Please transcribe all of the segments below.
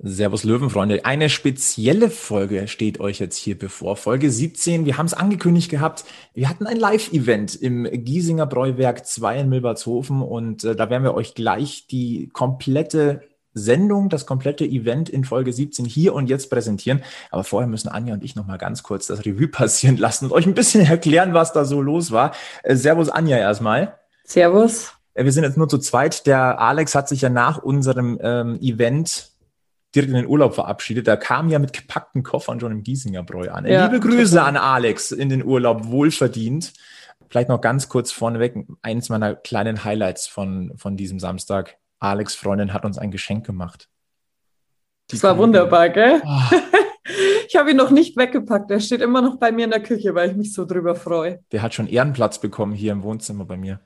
Servus Löwenfreunde. Eine spezielle Folge steht euch jetzt hier bevor. Folge 17. Wir haben es angekündigt gehabt. Wir hatten ein Live-Event im Giesinger Bräuwerk 2 in Milbertshofen und äh, da werden wir euch gleich die komplette Sendung, das komplette Event in Folge 17 hier und jetzt präsentieren. Aber vorher müssen Anja und ich noch mal ganz kurz das Revue passieren lassen und euch ein bisschen erklären, was da so los war. Äh, servus Anja erstmal. Servus. Äh, wir sind jetzt nur zu zweit. Der Alex hat sich ja nach unserem ähm, Event direkt in den Urlaub verabschiedet. Da kam ja mit gepackten Koffern schon im Giesinger Bräu an. Ja, Liebe Grüße an Alex in den Urlaub, wohlverdient. Vielleicht noch ganz kurz vorneweg, eins meiner kleinen Highlights von, von diesem Samstag. Alex Freundin hat uns ein Geschenk gemacht. Die das war wunderbar, gell? Oh. Ich habe ihn noch nicht weggepackt. Er steht immer noch bei mir in der Küche, weil ich mich so drüber freue. Der hat schon Ehrenplatz bekommen hier im Wohnzimmer bei mir.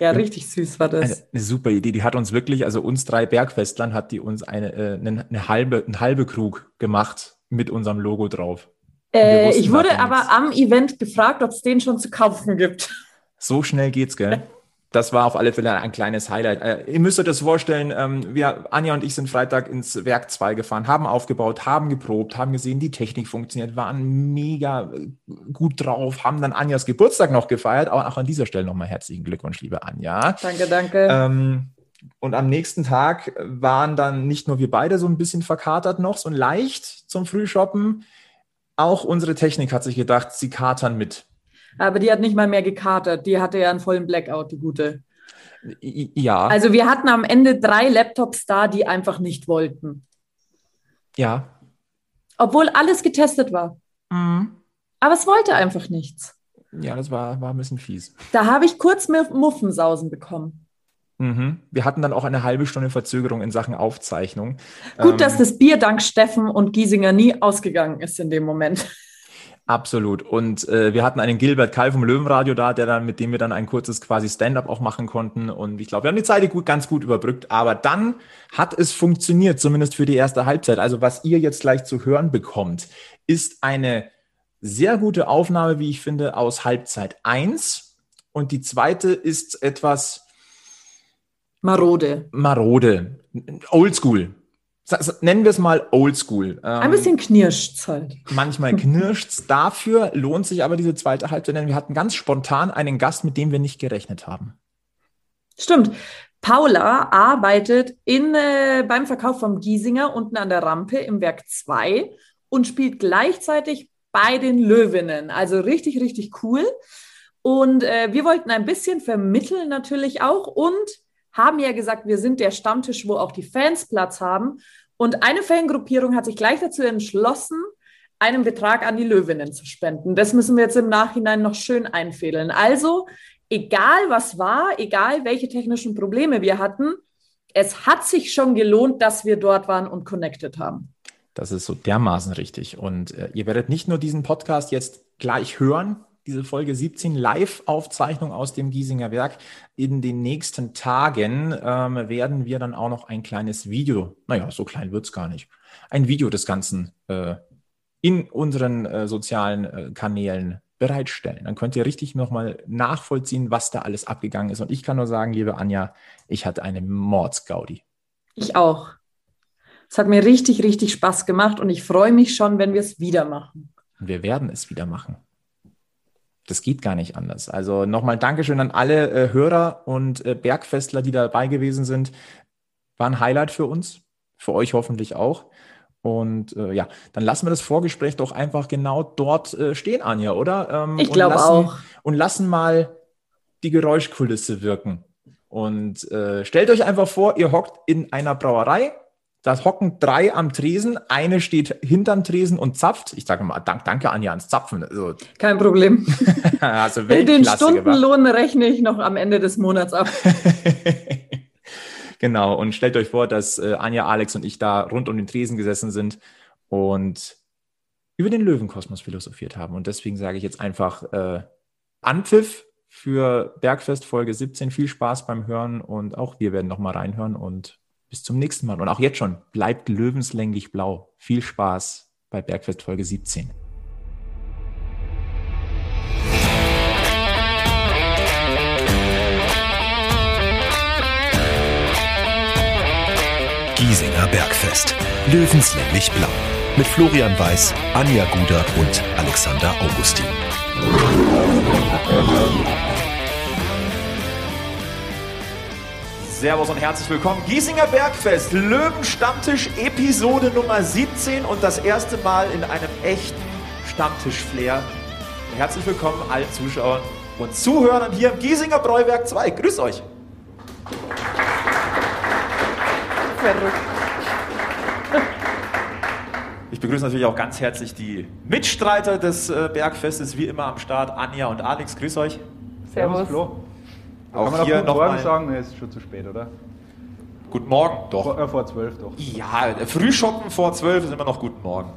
Ja, richtig süß war das. Eine, eine, super Idee. Die hat uns wirklich, also uns drei Bergfestlern hat die uns eine, äh, eine, eine halbe, ein halbe Krug gemacht mit unserem Logo drauf. Äh, ich wurde aber am Event gefragt, ob es den schon zu kaufen gibt. So schnell geht's, gell? das war auf alle Fälle ein kleines Highlight. Äh, ihr müsst euch das vorstellen, ähm, wir, Anja und ich sind Freitag ins Werk 2 gefahren, haben aufgebaut, haben geprobt, haben gesehen, die Technik funktioniert, waren mega äh, gut drauf, haben dann Anjas Geburtstag noch gefeiert. Aber auch an dieser Stelle nochmal herzlichen Glückwunsch, liebe Anja. Danke, danke. Ähm, und am nächsten Tag waren dann nicht nur wir beide so ein bisschen verkatert noch, so leicht zum Frühshoppen. Auch unsere Technik hat sich gedacht, sie katern mit. Aber die hat nicht mal mehr gekatert. Die hatte ja einen vollen Blackout, die gute. Ja. Also wir hatten am Ende drei Laptops da, die einfach nicht wollten. Ja. Obwohl alles getestet war. Mhm. Aber es wollte einfach nichts. Ja, das war, war ein bisschen fies. Da habe ich kurz Muffensausen bekommen. Mhm. Wir hatten dann auch eine halbe Stunde Verzögerung in Sachen Aufzeichnung. Gut, ähm, dass das Bier dank Steffen und Giesinger nie ausgegangen ist in dem Moment. Absolut. Und äh, wir hatten einen Gilbert Kall vom Löwenradio da, der dann, mit dem wir dann ein kurzes quasi Stand-up auch machen konnten. Und ich glaube, wir haben die Zeit gut, ganz gut überbrückt. Aber dann hat es funktioniert, zumindest für die erste Halbzeit. Also was ihr jetzt gleich zu hören bekommt, ist eine sehr gute Aufnahme, wie ich finde, aus Halbzeit eins. Und die zweite ist etwas marode. Marode. Oldschool nennen wir es mal oldschool. Ähm, Ein bisschen knirscht halt. Manchmal knirscht's. Dafür lohnt sich aber diese zweite Halbzeit, denn wir hatten ganz spontan einen Gast, mit dem wir nicht gerechnet haben. Stimmt. Paula arbeitet in, äh, beim Verkauf vom Giesinger unten an der Rampe im Werk 2 und spielt gleichzeitig bei den Löwinnen. Also richtig, richtig cool. Und äh, wir wollten ein bisschen vermitteln natürlich auch und haben ja gesagt, wir sind der Stammtisch, wo auch die Fans Platz haben. Und eine Fangruppierung hat sich gleich dazu entschlossen, einen Betrag an die Löwinnen zu spenden. Das müssen wir jetzt im Nachhinein noch schön einfädeln. Also, egal was war, egal welche technischen Probleme wir hatten, es hat sich schon gelohnt, dass wir dort waren und connected haben. Das ist so dermaßen richtig. Und äh, ihr werdet nicht nur diesen Podcast jetzt gleich hören, diese Folge 17 Live-Aufzeichnung aus dem Giesinger Werk. In den nächsten Tagen ähm, werden wir dann auch noch ein kleines Video, naja, so klein wird es gar nicht, ein Video des Ganzen äh, in unseren äh, sozialen äh, Kanälen bereitstellen. Dann könnt ihr richtig nochmal nachvollziehen, was da alles abgegangen ist. Und ich kann nur sagen, liebe Anja, ich hatte eine Mordsgaudi. Ich auch. Es hat mir richtig, richtig Spaß gemacht und ich freue mich schon, wenn wir es wieder machen. Wir werden es wieder machen das geht gar nicht anders. Also nochmal Dankeschön an alle äh, Hörer und äh, Bergfestler, die dabei gewesen sind. War ein Highlight für uns, für euch hoffentlich auch. Und äh, ja, dann lassen wir das Vorgespräch doch einfach genau dort äh, stehen, Anja, oder? Ähm, ich glaube auch. Und lassen mal die Geräuschkulisse wirken. Und äh, stellt euch einfach vor, ihr hockt in einer Brauerei da hocken drei am Tresen, eine steht hinterm Tresen und zapft. Ich sage mal, dank, danke Anja ans Zapfen. Also, Kein Problem. also Den Stundenlohn gemacht. rechne ich noch am Ende des Monats ab. genau, und stellt euch vor, dass äh, Anja, Alex und ich da rund um den Tresen gesessen sind und über den Löwenkosmos philosophiert haben. Und deswegen sage ich jetzt einfach äh, Anpfiff für Bergfest Folge 17. Viel Spaß beim Hören und auch wir werden nochmal reinhören und bis zum nächsten Mal. Und auch jetzt schon, bleibt löwenslänglich blau. Viel Spaß bei Bergfest Folge 17. Giesinger Bergfest. Löwenslänglich blau. Mit Florian Weiß, Anja Guder und Alexander Augustin. Servus und herzlich willkommen. Giesinger Bergfest, Löwenstammtisch, Episode Nummer 17 und das erste Mal in einem echten Stammtisch-Flair. Herzlich willkommen allen Zuschauern und Zuhörern hier im Giesinger Bräuwerk 2. Grüß euch. Verrückt. Ich begrüße natürlich auch ganz herzlich die Mitstreiter des äh, Bergfestes, wie immer am Start, Anja und Alex. Grüß euch. Servus. Flo. Auch Kann man hier noch guten Morgen nochmal. sagen? Nee, ist schon zu spät, oder? Guten Morgen. Doch. Vor, äh, vor doch. Ja, Frühschoppen vor 12 ist immer noch guten Morgen.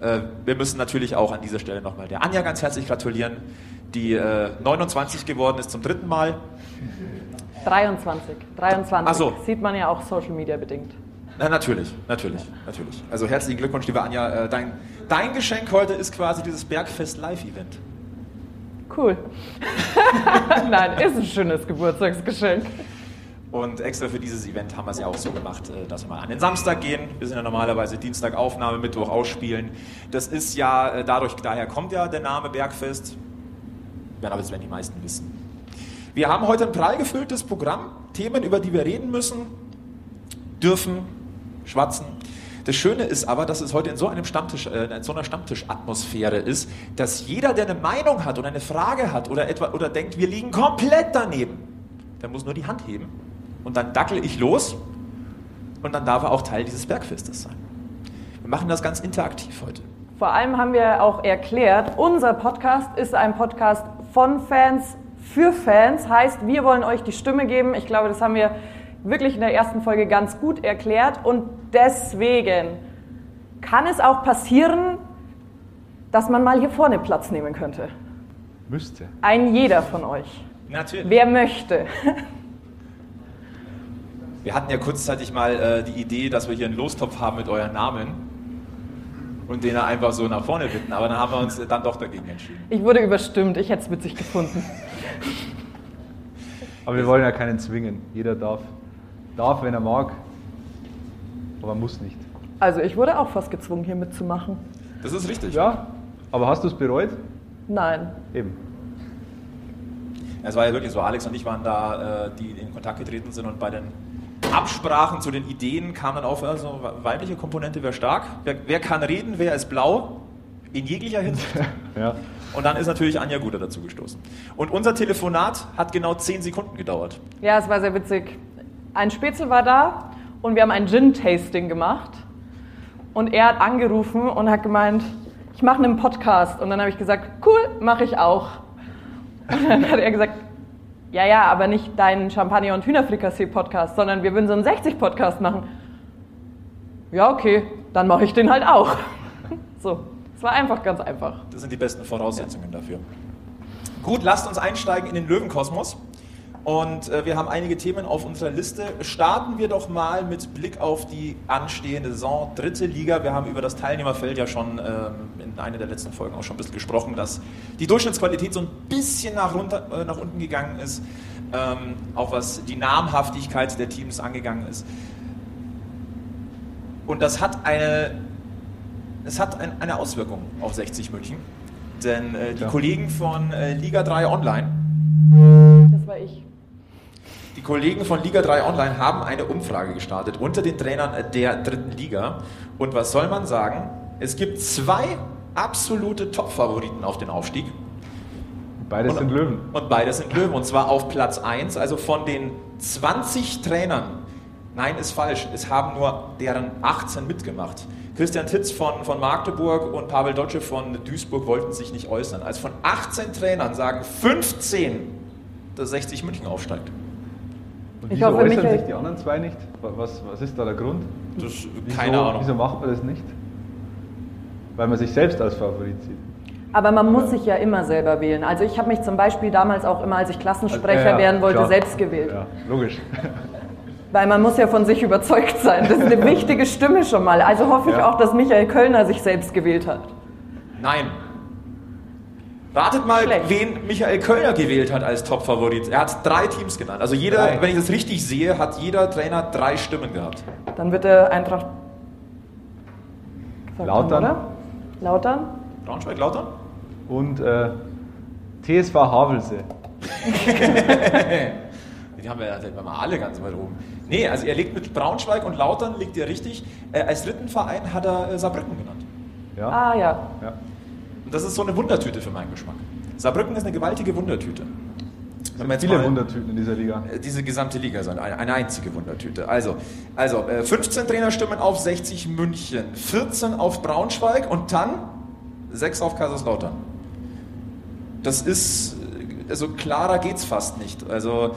Äh, wir müssen natürlich auch an dieser Stelle nochmal der Anja ganz herzlich gratulieren, die äh, 29 geworden ist zum dritten Mal. 23. 23. Ach so. Sieht man ja auch Social Media bedingt. Na, natürlich, natürlich, natürlich. Also herzlichen Glückwunsch, liebe Anja. Äh, dein, dein Geschenk heute ist quasi dieses Bergfest Live-Event. Cool. Nein, ist ein schönes Geburtstagsgeschenk. Und extra für dieses Event haben wir es ja auch so gemacht, äh, dass wir mal an den Samstag gehen. Wir sind ja normalerweise Dienstag Aufnahme, Mittwoch ausspielen. Das ist ja, äh, dadurch, daher kommt ja der Name Bergfest. Werden aber das werden die meisten wissen. Wir haben heute ein prall gefülltes Programm, Themen, über die wir reden müssen, dürfen, schwatzen. Das Schöne ist aber, dass es heute in so, einem Stammtisch, äh, in so einer Stammtischatmosphäre ist, dass jeder, der eine Meinung hat oder eine Frage hat oder, etwa, oder denkt, wir liegen komplett daneben, der muss nur die Hand heben und dann dackel ich los und dann darf er auch Teil dieses Bergfestes sein. Wir machen das ganz interaktiv heute. Vor allem haben wir auch erklärt, unser Podcast ist ein Podcast von Fans für Fans. Heißt, wir wollen euch die Stimme geben. Ich glaube, das haben wir wirklich in der ersten Folge ganz gut erklärt. Und deswegen kann es auch passieren, dass man mal hier vorne Platz nehmen könnte. Müsste. Ein jeder von euch. Natürlich. Wer möchte. Wir hatten ja kurzzeitig mal äh, die Idee, dass wir hier einen Lostopf haben mit euren Namen und den einfach so nach vorne bitten, aber dann haben wir uns dann doch dagegen entschieden. Ich wurde überstimmt. Ich hätte es witzig gefunden. Aber wir wollen ja keinen zwingen. Jeder darf. Darf, wenn er mag. Aber muss nicht. Also ich wurde auch fast gezwungen, hier mitzumachen. Das ist richtig. Ja, aber hast du es bereut? Nein. Eben. Es war ja wirklich so, Alex und ich waren da, äh, die in Kontakt getreten sind und bei den Absprachen zu den Ideen kam dann auf, also weibliche Komponente wäre stark. Wer, wer kann reden, wer ist blau? In jeglicher Hinsicht. Ja. Und dann ist natürlich Anja Guder dazu gestoßen. Und unser Telefonat hat genau 10 Sekunden gedauert. Ja, es war sehr witzig. Ein Spätzle war da und wir haben ein Gin-Tasting gemacht. Und er hat angerufen und hat gemeint, ich mache einen Podcast. Und dann habe ich gesagt, cool, mache ich auch. Und dann hat er gesagt, ja, ja, aber nicht deinen Champagner- und Hühnerfrikassee-Podcast, sondern wir würden so einen 60-Podcast machen. Ja, okay, dann mache ich den halt auch. So, es war einfach ganz einfach. Das sind die besten Voraussetzungen dafür. Gut, lasst uns einsteigen in den Löwenkosmos. Und äh, wir haben einige Themen auf unserer Liste. Starten wir doch mal mit Blick auf die anstehende Saison, dritte Liga. Wir haben über das Teilnehmerfeld ja schon ähm, in einer der letzten Folgen auch schon ein bisschen gesprochen, dass die Durchschnittsqualität so ein bisschen nach, runter, äh, nach unten gegangen ist, ähm, auch was die Namhaftigkeit der Teams angegangen ist. Und das hat eine, es hat ein, eine Auswirkung auf 60 München. Denn äh, die Ja. Kollegen von äh, Liga 3 Online Das war ich. Die Kollegen von Liga 3 Online haben eine Umfrage gestartet unter den Trainern der dritten Liga. Und was soll man sagen? Es gibt zwei absolute Top-Favoriten auf den Aufstieg. Beide Und- sind Löwen. Und beide sind Löwen. Und zwar auf Platz 1. Also von den 20 Trainern. Nein, ist falsch. Es haben nur deren 18 mitgemacht. Christian Titz von, von Magdeburg und Pavel Dotze von Duisburg wollten sich nicht äußern. Also von 18 Trainern sagen 15, dass 60 München aufsteigt. Und Ich wieso hoffe, äußern Michael- sich die anderen zwei nicht? Was, was ist da der Grund? Das, Wieso, keine Ahnung. Wieso macht man das nicht? Weil man sich selbst als Favorit sieht. Aber man muss sich ja immer selber wählen. Also ich habe mich zum Beispiel damals auch immer, als ich Klassensprecher Also, ja, werden wollte, klar. selbst gewählt. Ja, logisch. Weil man muss ja von sich überzeugt sein. Das ist eine wichtige Stimme schon mal. Also hoffe ich Ja. auch, dass Michael Kölner sich selbst gewählt hat. Nein. Ratet mal, Schlecht. wen Michael Kölner gewählt hat als Topfavorit. Er hat drei Teams genannt. Also jeder, Drei. wenn ich das richtig sehe, hat jeder Trainer drei Stimmen gehabt. Dann wird der Eintracht. Lautern. haben, oder? Lautern? Braunschweig, Lautern? Und äh, TSV Havelse. Die haben wir ja mal alle ganz weit oben. Nee, also er liegt mit Braunschweig und Lautern, liegt er richtig. Äh, als dritten Verein hat er äh, Saarbrücken genannt. Ja. Ah ja. ja. Das ist so eine Wundertüte für meinen Geschmack. Saarbrücken ist eine gewaltige Wundertüte. Wenn jetzt Viele Wundertüten in dieser Liga. Äh, diese gesamte Liga ist eine, einzige Wundertüte. Also, also äh, 15 Trainerstimmen auf 60 München, 14 auf Braunschweig und dann 6 auf Kaiserslautern. Das ist, äh, also klarer geht's fast nicht. Also äh,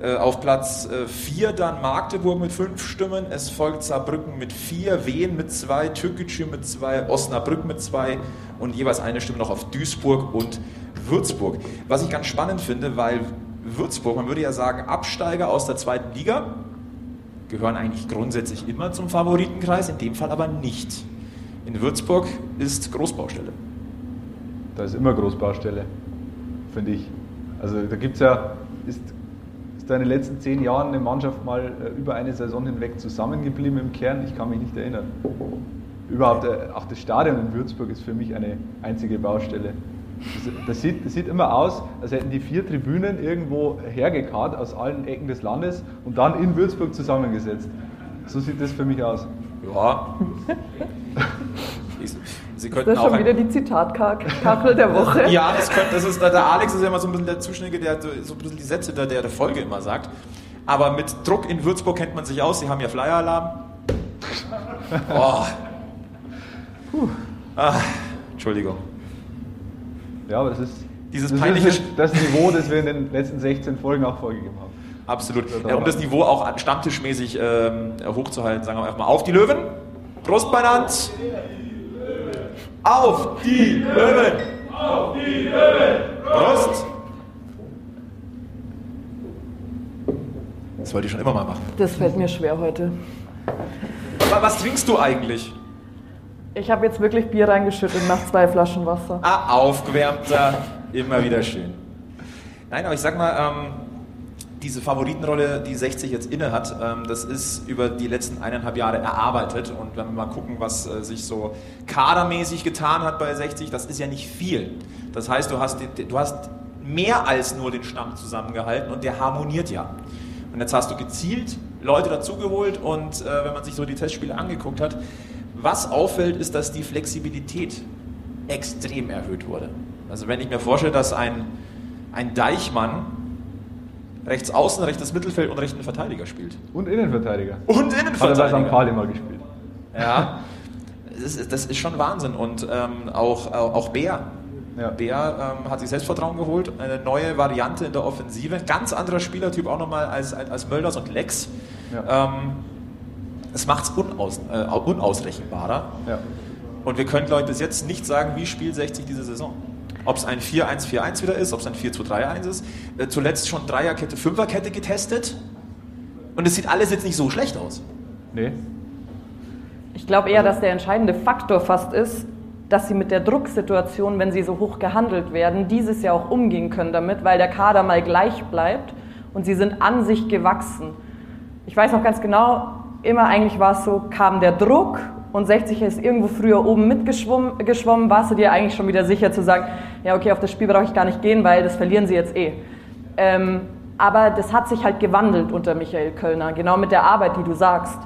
auf Platz 4 dann Magdeburg mit 5 Stimmen, es folgt Saarbrücken mit 4, Wien mit 2, Türkgücü mit 2, Osnabrück mit 2 und jeweils eine Stimme noch auf Duisburg und Würzburg. Was ich ganz spannend finde, weil Würzburg, man würde ja sagen, Absteiger aus der zweiten Liga, gehören eigentlich grundsätzlich immer zum Favoritenkreis, in dem Fall aber nicht. In Würzburg ist Großbaustelle. Da ist immer Großbaustelle, finde ich. Also da gibt es ja, ist, in den letzten zehn Jahren eine Mannschaft mal äh, über eine Saison hinweg zusammengeblieben im Kern? Ich kann mich nicht erinnern. Überhaupt, äh, auch das Stadion in Würzburg ist für mich eine einzige Baustelle. Das, das, sieht, das sieht immer aus, als hätten die vier Tribünen irgendwo hergekarrt aus allen Ecken des Landes und dann in Würzburg zusammengesetzt. So sieht das für mich aus. Ja. Sie Das könnten ist auch schon wieder die Zitatkachel der Woche. Ja, das, könnte, das ist, der Alex ist ja immer so ein bisschen der Zuständige, der so ein bisschen die Sätze der, der Folge immer sagt. Aber mit Druck in Würzburg kennt man sich aus. Sie haben ja Flyer-Alarm. Oh. Ah, Entschuldigung. Ja, aber das ist Dieses das, peinliche ist das Niveau, das wir in den letzten 16 Folgen auch vorgegeben haben. Absolut. Ja, um das Niveau auch stammtischmäßig ähm, hochzuhalten, sagen wir erstmal auf die Löwen. Brust beinand. Auf die Löwen. Auf die Löwen. Brust. Das wollte ich schon immer mal machen. Das fällt mir schwer heute. Aber was trinkst du eigentlich? Ich habe jetzt wirklich Bier reingeschüttet nach zwei Flaschen Wasser. Ah, aufgewärmter, immer wieder schön. Nein, aber ich sag mal, ähm, diese Favoritenrolle, die 60 jetzt inne hat, ähm, das ist über die letzten eineinhalb Jahre erarbeitet. Und wenn wir mal gucken, was äh, sich so kadermäßig getan hat bei 60, das ist ja nicht viel. Das heißt, du hast, du hast mehr als nur den Stamm zusammengehalten und der harmoniert ja. Und jetzt hast du gezielt Leute dazugeholt und äh, wenn man sich so die Testspiele angeguckt hat, was auffällt, ist, dass die Flexibilität extrem erhöht wurde. Also wenn ich mir vorstelle, dass ein, ein Deichmann rechts außen, rechtes Mittelfeld und rechten Verteidiger spielt. Und Innenverteidiger. Und Hat er bei St. Innenverteidiger. Pauli mal gespielt. Ja, das ist, das ist schon Wahnsinn. Und ähm, auch, auch Bär. Ja. Bär ähm, hat sich Selbstvertrauen geholt, eine neue Variante in der Offensive. Ganz anderer Spielertyp auch nochmal als, als, als Mölders und Lex. Ja. Ähm, es macht es unaus, äh, unausrechenbarer. Ja. Und wir können, glaube ich, bis jetzt nicht sagen, wie spielt 60 diese Saison. Ob es ein 4-1-4-1 wieder ist, ob es ein 4-2-3-1 ist. Äh, zuletzt schon Dreierkette, Fünferkette getestet. Und es sieht alles jetzt nicht so schlecht aus. Nee. Ich glaube eher, dass der entscheidende Faktor fast ist, dass sie mit der Drucksituation, wenn sie so hoch gehandelt werden, dieses Jahr auch umgehen können damit, weil der Kader mal gleich bleibt und sie sind an sich gewachsen. Ich weiß noch ganz genau, immer eigentlich war es so, kam der Druck und 60 ist irgendwo früher oben mitgeschwommen, geschwommen, warst du dir eigentlich schon wieder sicher zu sagen, ja okay, auf das Spiel brauche ich gar nicht gehen, weil das verlieren sie jetzt eh. Ähm, aber das hat sich halt gewandelt unter Michael Kölner, genau mit der Arbeit, die du sagst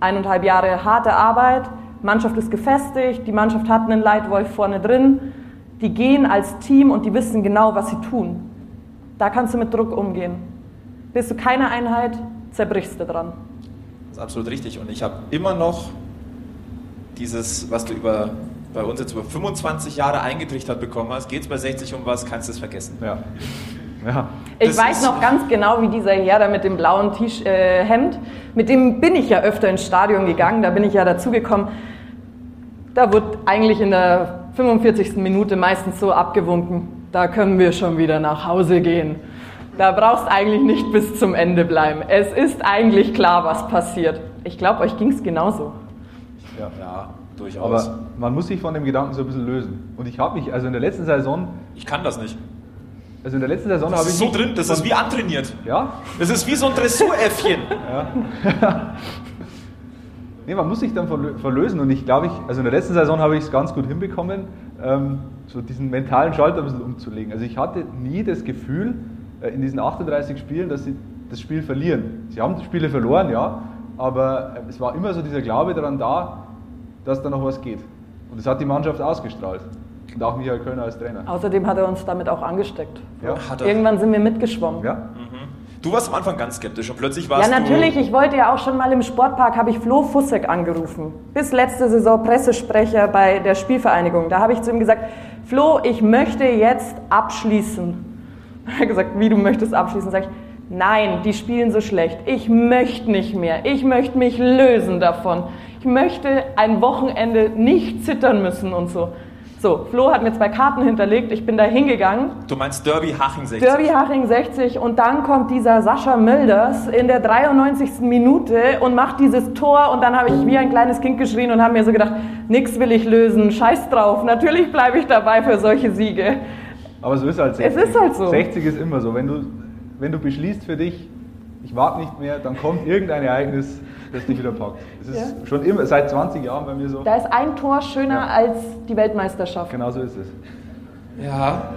eineinhalb Jahre harte Arbeit, Mannschaft ist gefestigt, die Mannschaft hat einen Leitwolf vorne drin, die gehen als Team und die wissen genau, was sie tun. Da kannst du mit Druck umgehen. Bist du keine Einheit, zerbrichst du dran. Das ist absolut richtig. Und ich habe immer noch dieses, was du über, bei uns jetzt über 25 Jahre eingetrichtert bekommen hast, geht es bei 60 um was, kannst du es vergessen. Ja. Ja. Ich Das weiß noch ganz genau, wie dieser Herr da mit dem blauen T äh, Hemd, mit dem bin ich ja öfter ins Stadion gegangen, da bin ich ja dazugekommen. Da wird eigentlich in der 45. Minute meistens so abgewunken, da können wir schon wieder nach Hause gehen. Da brauchst eigentlich nicht bis zum Ende bleiben. Es ist eigentlich klar, was passiert. Ich glaube, euch ging es genauso. Ja. ja, durchaus. Aber man muss sich von dem Gedanken so ein bisschen lösen. Und ich habe mich, also in der letzten Saison, ich kann das nicht. also in der letzten Saison habe ich ist so drin, das ist wie antrainiert. Ja, Das ist wie so ein Dressuräffchen. Nee, man muss sich dann verlö- verlösen und ich glaube, ich, also in der letzten Saison habe ich es ganz gut hinbekommen, ähm, so diesen mentalen Schalter ein bisschen umzulegen. Also ich hatte nie das Gefühl äh, in diesen 38 Spielen, dass sie das Spiel verlieren. Sie haben die Spiele verloren, ja, aber es war immer so dieser Glaube daran da, dass da noch was geht. Und das hat die Mannschaft ausgestrahlt. Und auch Michael Kölner als Trainer. Außerdem hat er uns damit auch angesteckt. Ja, Hat er. Irgendwann sind wir mitgeschwommen. ja? Du warst am Anfang ganz skeptisch und plötzlich Ja, warst natürlich. du... Ich wollte ja auch schon mal im Sportpark, habe ich Flo Fussek angerufen. Bis letzte Saison Pressesprecher bei der Spielvereinigung. Da habe ich zu ihm gesagt, Flo, ich möchte jetzt abschließen. Er hat gesagt, wie du möchtest abschließen? Sag ich, nein, die spielen so schlecht. Ich möchte nicht mehr. Ich möchte mich lösen davon. Ich möchte ein Wochenende nicht zittern müssen und so. So, Flo hat mir zwei Karten hinterlegt. Ich bin da hingegangen. Du meinst Derby Haching 60. Derby Haching 60 und dann kommt dieser Sascha Milders in der 93. Minute und macht dieses Tor und dann habe ich wie ein kleines Kind geschrien und habe mir so gedacht, nix will ich lösen, scheiß drauf, natürlich bleibe ich dabei für solche Siege. Aber so ist halt Es 60. ist halt so. 60 ist immer so. Wenn du, wenn du beschließt für dich, ich warte nicht mehr, dann kommt irgendein Ereignis, das dich wieder packt. Es ist Ja. schon immer, seit 20 Jahren bei mir so. Da ist ein Tor schöner Ja. als die Weltmeisterschaft. Genau so ist es. Ja.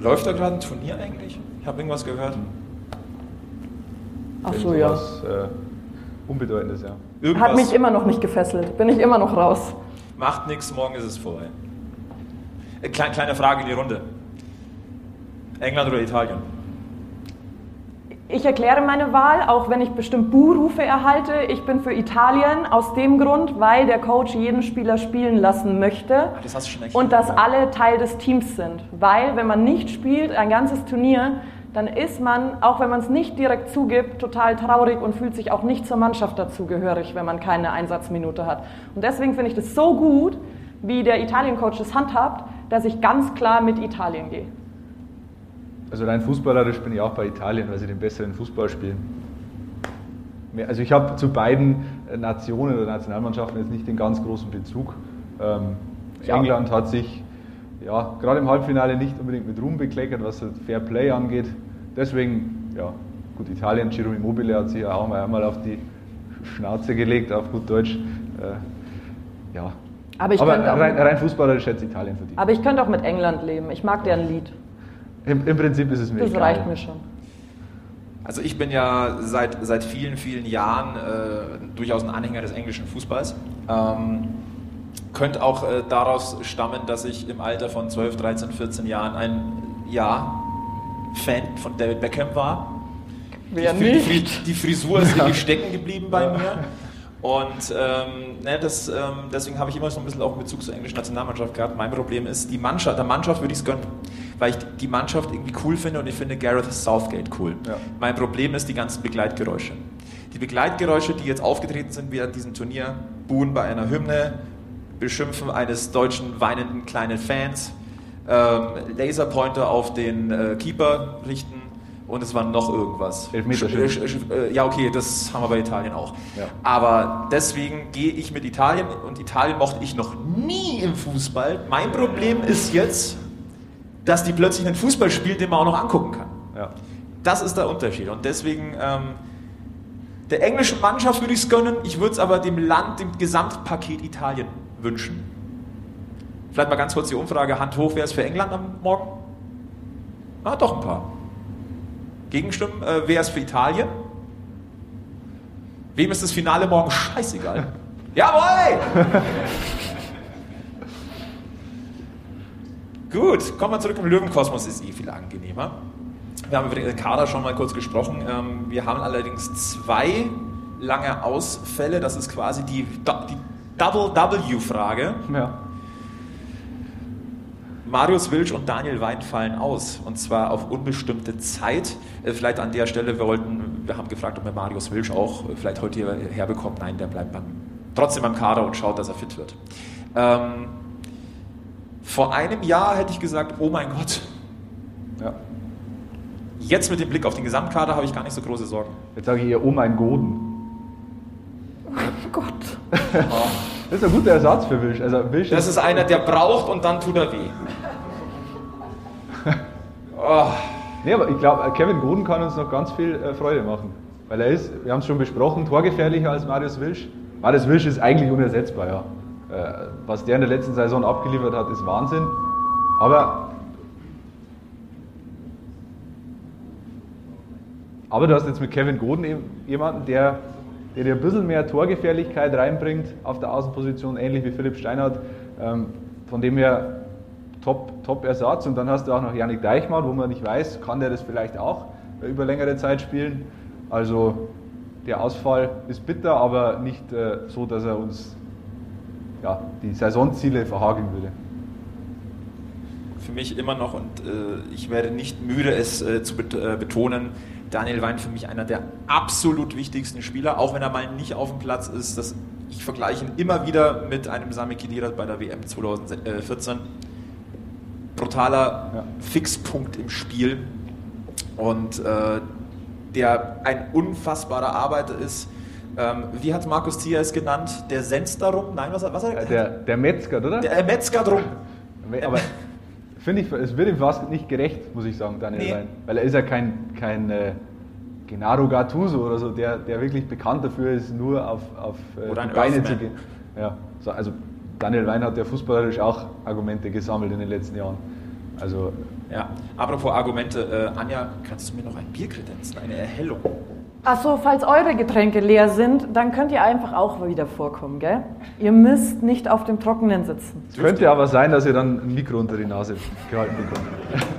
Läuft da gerade ein Turnier eigentlich? Ich habe irgendwas gehört. Ach so, ja. Was äh, Unbedeutendes, ja. Irgendwas. Hat mich immer noch nicht gefesselt, bin ich immer noch raus. Macht nichts, morgen ist es vorbei. Äh, kleine Frage in die Runde. England oder Italien? Ich erkläre meine Wahl, auch wenn ich bestimmt Buhrufe erhalte. Ich bin für Italien aus dem Grund, weil der Coach jeden Spieler spielen lassen möchte das hast du schon erklärt. und dass alle Teil des Teams sind. Weil wenn man nicht spielt, ein ganzes Turnier, dann ist man, auch wenn man es nicht direkt zugibt, total traurig und fühlt sich auch nicht zur Mannschaft dazugehörig, wenn man keine Einsatzminute hat. Und deswegen finde ich das so gut, wie der Italien-Coach das handhabt, dass ich ganz klar mit Italien gehe. Also rein fußballerisch bin ich auch bei Italien, weil sie den besseren Fußball spielen. Also ich habe zu beiden äh, Nationen oder Nationalmannschaften jetzt nicht den ganz großen Bezug. Ähm, Ja. England hat sich ja, gerade im Halbfinale nicht unbedingt mit Ruhm bekleckert, was Fair Play angeht. Deswegen, ja, gut, Italien, Giro Immobile hat sich ja auch mal einmal auf die Schnauze gelegt, auf gut Deutsch. Äh, ja. Aber ich Aber rein, rein fußballerisch hätte es Italien verdient. Aber ich könnte auch mit England leben. Ich mag deren Lied. Im, Im Prinzip ist es mir Das egal. reicht mir schon. Also ich bin ja seit, seit vielen, vielen Jahren äh, durchaus ein Anhänger des englischen Fußballs. Ähm, könnte auch äh, daraus stammen, dass ich im Alter von 12, 13, 14 Jahren ein ja, Fan von David Beckham war. Wer die, nicht? Die, die Frisur ist irgendwie stecken geblieben bei mir. Und ähm, ne, das, ähm, deswegen habe ich immer so ein bisschen auch einen Bezug zur englischen Nationalmannschaft gehabt. Mein Problem ist, die Mannschaft, der Mannschaft würde ich es gönnen, weil ich die Mannschaft irgendwie cool finde und ich finde Gareth Southgate cool. Ja. Mein Problem ist die ganzen Begleitgeräusche. Die Begleitgeräusche, die jetzt aufgetreten sind während diesem Turnier, buhen bei einer Hymne, Beschimpfen eines deutschen weinenden kleinen Fans, ähm, Laserpointer auf den äh, Keeper richten und es war noch irgendwas. Äh, Ja, okay, das haben wir bei Italien auch. Ja. Aber deswegen gehe ich mit Italien und Italien mochte ich noch nie im Fußball. Mein Problem ist jetzt, dass die plötzlich einen Fußball spielen, den man auch noch angucken kann. Ja. Das ist der Unterschied. Und deswegen, ähm, der englischen Mannschaft würde ich es gönnen, ich würde es aber dem Land, dem Gesamtpaket Italien wünschen. Vielleicht mal ganz kurz die Umfrage, Hand hoch, wer ist für England am Morgen? Ah, doch ein paar. Gegenstimmen, äh, wer ist für Italien? Wem ist das Finale morgen scheißegal? Jawohl! Gut, kommen wir zurück im Löwenkosmos, ist eh viel angenehmer. Wir haben über den Kader schon mal kurz gesprochen. Ähm, Wir haben allerdings zwei lange Ausfälle. Das ist quasi die, die Double-W-Frage. ja. Marius Wilsch und Daniel Wein fallen aus. Und zwar auf unbestimmte Zeit. Äh, Vielleicht an der Stelle, wir wollten, wir haben gefragt, ob wir Marius Wilsch auch äh, vielleicht heute hierher bekommt. Nein, der bleibt beim, trotzdem beim Kader und schaut, dass er fit wird. Ähm, vor einem Jahr hätte ich gesagt, oh mein Gott. ja. Jetzt mit dem Blick auf den Gesamtkader habe ich gar nicht so große Sorgen. Jetzt sage ich eher, oh mein Goden. Gott. Das ist ein guter Ersatz für Wilsch. Also Wilsch Das ist einer, der braucht und dann tut er weh. Oh, Nee, aber ich glaube, Kevin Goden kann uns noch ganz viel äh, Freude machen. Weil er ist, wir haben es schon besprochen, torgefährlicher als Marius Wilsch. Marius Wilsch ist eigentlich unersetzbar, ja. Äh, was der in der letzten Saison abgeliefert hat, ist Wahnsinn. Aber, aber du hast jetzt mit Kevin Goden eben jemanden, der, der dir ein bisschen mehr Torgefährlichkeit reinbringt auf der Außenposition, ähnlich wie Philipp Steinhardt. Ähm, von dem her Top, Top. Und dann hast du auch noch Janik Deichmann, wo man nicht weiß, kann der das vielleicht auch über längere Zeit spielen. Also der Ausfall ist bitter, aber nicht äh, so, dass er uns ja, die Saisonziele verhageln würde. für mich immer noch, und äh, ich werde nicht müde, es äh, zu äh, betonen, Daniel Wein für mich einer der absolut wichtigsten Spieler, auch wenn er mal nicht auf dem Platz ist. Das, ich vergleiche ihn immer wieder mit einem Sami Khedira bei der WM 2014. Brutaler Ja. Fixpunkt im Spiel und äh, der ein unfassbarer Arbeiter ist. Ähm, wie hat Markus Zier es genannt? Der Senz darum? Nein, was, hat- was hat er Äh, Der, der Metzger, oder? Der Metzger drum. Aber finde ich, es wird ihm fast nicht gerecht, muss ich sagen, Daniel Nee. Wein. Weil er ist ja kein, kein äh, Gennaro Gattuso oder so, der, der wirklich bekannt dafür ist, nur auf, auf äh, die Beine Earthman. zu gehen. Ja, so, also Daniel Wein hat ja fußballerisch auch Argumente gesammelt in den letzten Jahren. Also Ja, apropos Argumente, äh, Anja, kannst du mir noch ein Bier kredenzen, eine Erhellung? Achso, falls eure Getränke leer sind, dann könnt ihr einfach auch wieder vorkommen, gell? Ihr müsst nicht auf dem Trockenen sitzen. es könnte aber sein, dass ihr dann ein Mikro unter die Nase gehalten bekommt.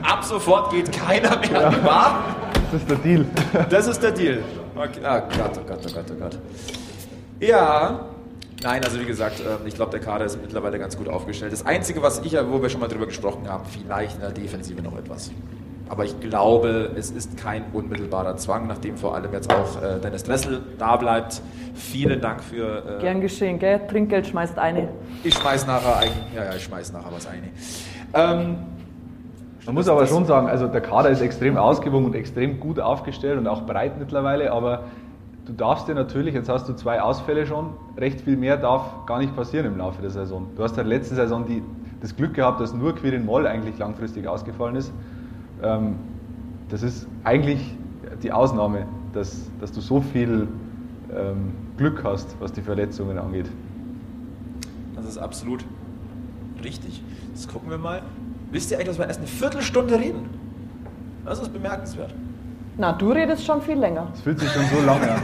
Ab sofort geht keiner mehr an die Bar. Das ist der Deal. Das ist der Deal. Okay. Ah, Gott, oh Gott, oh Gott, oh Gott. Ja. Nein, also wie gesagt, ähm, ich glaube, der Kader ist mittlerweile ganz gut aufgestellt. Das Einzige, was ich, ja, wo wir schon mal drüber gesprochen haben, vielleicht in der Defensive noch etwas. Aber ich glaube, es ist kein unmittelbarer Zwang, nachdem vor allem jetzt auch äh, Dennis Dressel da bleibt. Vielen Dank für. Äh, Gern geschehen, gell? Trinkgeld schmeißt eine. Ich schmeiß nachher ein. Ja, ja, ich schmeiß nachher was ein. Ähm, Man muss aber schon sagen, also der Kader ist extrem ausgewogen und extrem gut aufgestellt und auch breit mittlerweile, aber du darfst dir natürlich, jetzt hast du zwei Ausfälle schon, recht viel mehr darf gar nicht passieren im Laufe der Saison. Du hast ja letzte Saison die, das Glück gehabt, dass nur Quirin Moll eigentlich langfristig ausgefallen ist. Ähm, das ist eigentlich die Ausnahme, dass, dass du so viel ähm, Glück hast, was die Verletzungen angeht. Das ist absolut richtig. Jetzt gucken wir mal. Wisst ihr eigentlich, dass wir erst eine Viertelstunde reden? Das ist bemerkenswert. Na, du redest schon viel länger. Es fühlt sich schon so lange an.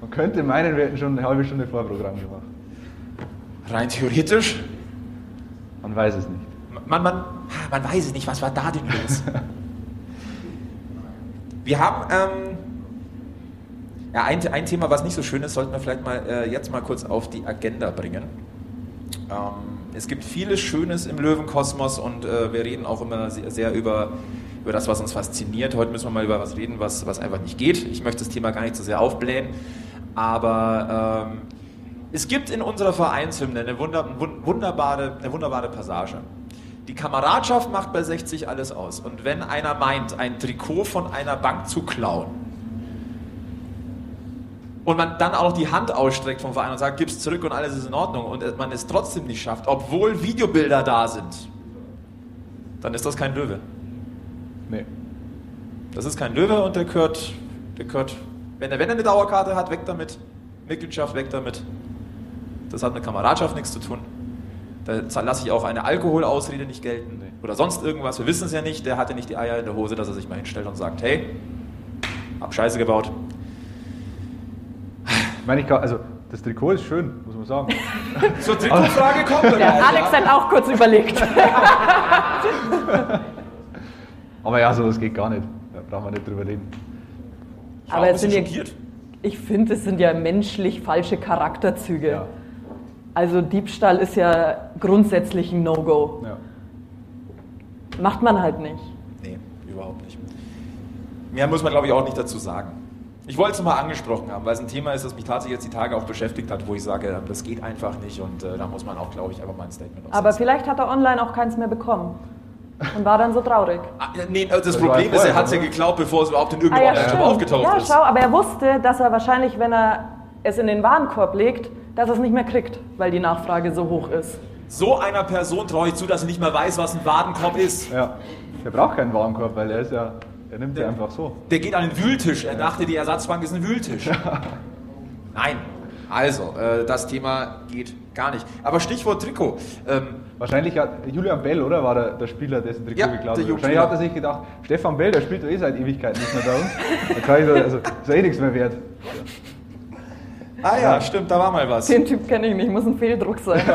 Man könnte meinen, wir hätten schon eine halbe Stunde Vorprogramm gemacht. Rein theoretisch. Man weiß es nicht. Man, man, man weiß es nicht, was war da denn los? wir haben ähm, ja, ein, ein Thema, was nicht so schön ist, sollten wir vielleicht mal äh, jetzt mal kurz auf die Agenda bringen. Ähm, es gibt vieles Schönes im Löwenkosmos und äh, wir reden auch immer sehr, sehr über, über das, was uns fasziniert. Heute müssen wir mal über was reden, was, was einfach nicht geht. Ich möchte das Thema gar nicht so sehr aufblähen, aber ähm, es gibt in unserer Vereinshymne eine, wunder, wun- wunderbare, eine wunderbare Passage. Die Kameradschaft macht bei 60 alles aus. Und wenn einer meint, ein Trikot von einer Bank zu klauen, und man dann auch die Hand ausstreckt vom Verein und sagt, gib's zurück und alles ist in Ordnung und man es trotzdem nicht schafft, obwohl Videobilder da sind, dann ist das kein Löwe. Nee. Das ist kein Löwe und der gehört, der gehört, wenn er, wenn er eine Dauerkarte hat, weg damit. Mitgliedschaft, weg damit. Das hat mit Kameradschaft nichts zu tun. Da lasse ich auch eine Alkoholausrede nicht gelten oder sonst irgendwas. Wir wissen es ja nicht. Der hatte nicht die Eier in der Hose, dass er sich mal hinstellt und sagt, hey, hab Scheiße gebaut. Ich meine, ich kann, also das Trikot ist schön, muss man sagen. Zur Trikotfrage kommt Der Alex hat auch kurz überlegt. Aber ja, so das geht gar nicht. Da brauchen wir nicht drüber reden. Aber es sind ja, ich finde, es sind ja menschlich falsche Charakterzüge. Ja. Also Diebstahl ist ja grundsätzlich ein No-Go. Ja. Macht man halt nicht. Nee, überhaupt nicht. Mehr muss man, glaube ich, auch nicht dazu sagen. Ich wollte es mal angesprochen haben, weil es ein Thema ist, das mich tatsächlich jetzt die Tage auch beschäftigt hat, wo ich sage, das geht einfach nicht und äh, da muss man auch, glaube ich, einfach mal ein Statement Aber aufsetzen. vielleicht hat er online auch keins mehr bekommen. Und war dann so traurig. Ah, nee, das, Das Problem ist, er hat es ja oder? geglaubt, bevor es überhaupt in Ah, irgendeinem ja, aufgetaucht ja, ist. schau, aber er wusste, dass er wahrscheinlich, wenn er es in den Warenkorb legt, dass er es nicht mehr kriegt, weil die Nachfrage so hoch ist. So einer Person traue ich zu, dass sie nicht mehr weiß, was ein Wadenkorb ist. Ja. Der braucht keinen Warenkorb, weil er ist ja, er nimmt ja einfach so. Der geht an den Wühltisch. Er dachte, die Ersatzbank ist ein Wühltisch. Nein. Also, äh, das Thema geht gar nicht. Aber Stichwort Trikot. Ähm, Wahrscheinlich hat Julian Bell, oder? War der, der Spieler, dessen Trikot Ja, geklaut der wurde. Wahrscheinlich hat er sich gedacht, Stefan Bell, der spielt doch eh seit Ewigkeiten nicht mehr bei uns. Da kann ich so, also, ist ja eh nichts mehr wert. Ah ja, stimmt, da war mal was. Den Typ kenne ich nicht, muss ein Fehldruck sein.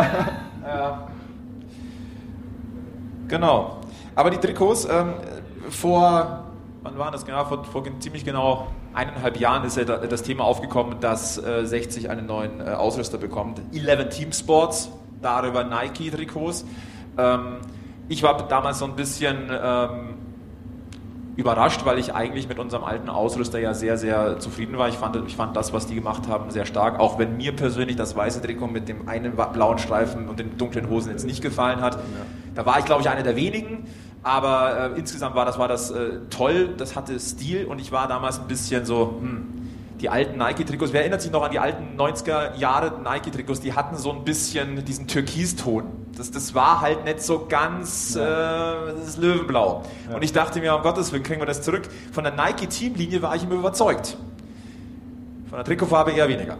Ja. Genau. Aber die Trikots, ähm, vor, wann war das genau? Vor, vor ziemlich genau eineinhalb Jahren ist ja da- das Thema aufgekommen, dass äh, 60 einen neuen äh, Ausrüster bekommt. 11 Team Sports, darüber Nike-Trikots. Ähm, ich war damals so ein bisschen ähm, überrascht, weil ich eigentlich mit unserem alten Ausrüster ja sehr, sehr zufrieden war. Ich fand, ich fand das, was die gemacht haben, sehr stark. Auch wenn mir persönlich das weiße Trikot mit dem einen blauen Streifen und den dunklen Hosen jetzt nicht gefallen hat. Da war ich, glaube ich, einer der wenigen. Aber äh, insgesamt war das, war das äh, toll, das hatte Stil und ich war damals ein bisschen so, hm, die alten Nike-Trikots, wer erinnert sich noch an die alten 90er Jahre Nike-Trikots, die hatten so ein bisschen diesen Türkiston. Das, das war halt nicht so ganz äh, das Löwenblau. Und ich dachte mir, um Gottes Willen, kriegen wir das zurück. Von der Nike-Teamlinie war ich immer überzeugt. Von der Trikotfarbe eher weniger.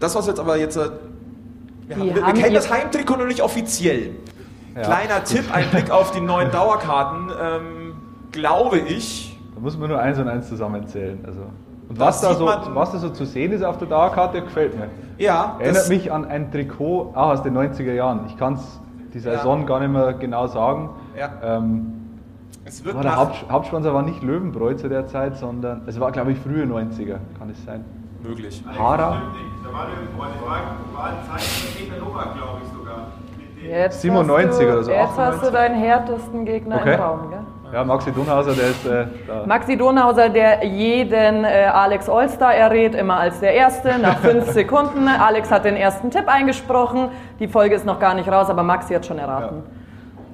Das, was jetzt aber jetzt... Äh, wir, haben, Die wir, wir haben kennen das Heimtrikot noch nicht offiziell. Ja. Kleiner Tipp, ein Blick auf die neuen Dauerkarten. Ähm, glaube ich, Da muss man nur eins und eins zusammenzählen. Also. Und was da, so, man- was da so zu sehen ist auf der Dauerkarte, gefällt mir. ja, Erinnert das- mich an ein Trikot auch aus den 90er Jahren. Ich kann es die Saison gar nicht mehr genau sagen. Ja. Ähm, es wird aber der Haupt, Hauptsponsor war nicht Löwenbräu zu der Zeit, sondern es war, glaube ich, frühe 90er, kann es sein. möglich. Hara? Da war Löwenbräu, das war, ein Zeichen Novak, glaube ich sogar. Jetzt 97 hast du, oder so, Jetzt hast 98. du deinen härtesten Gegner Okay. im Raum, gell? Ja, Maxi Dunhauser, der ist äh, da. Maxi Donhauser, der jeden äh, Alex Olster errät, immer als der Erste, nach fünf Sekunden. Alex hat den ersten Tipp eingesprochen. Die Folge ist noch gar nicht raus, aber Maxi hat schon erraten.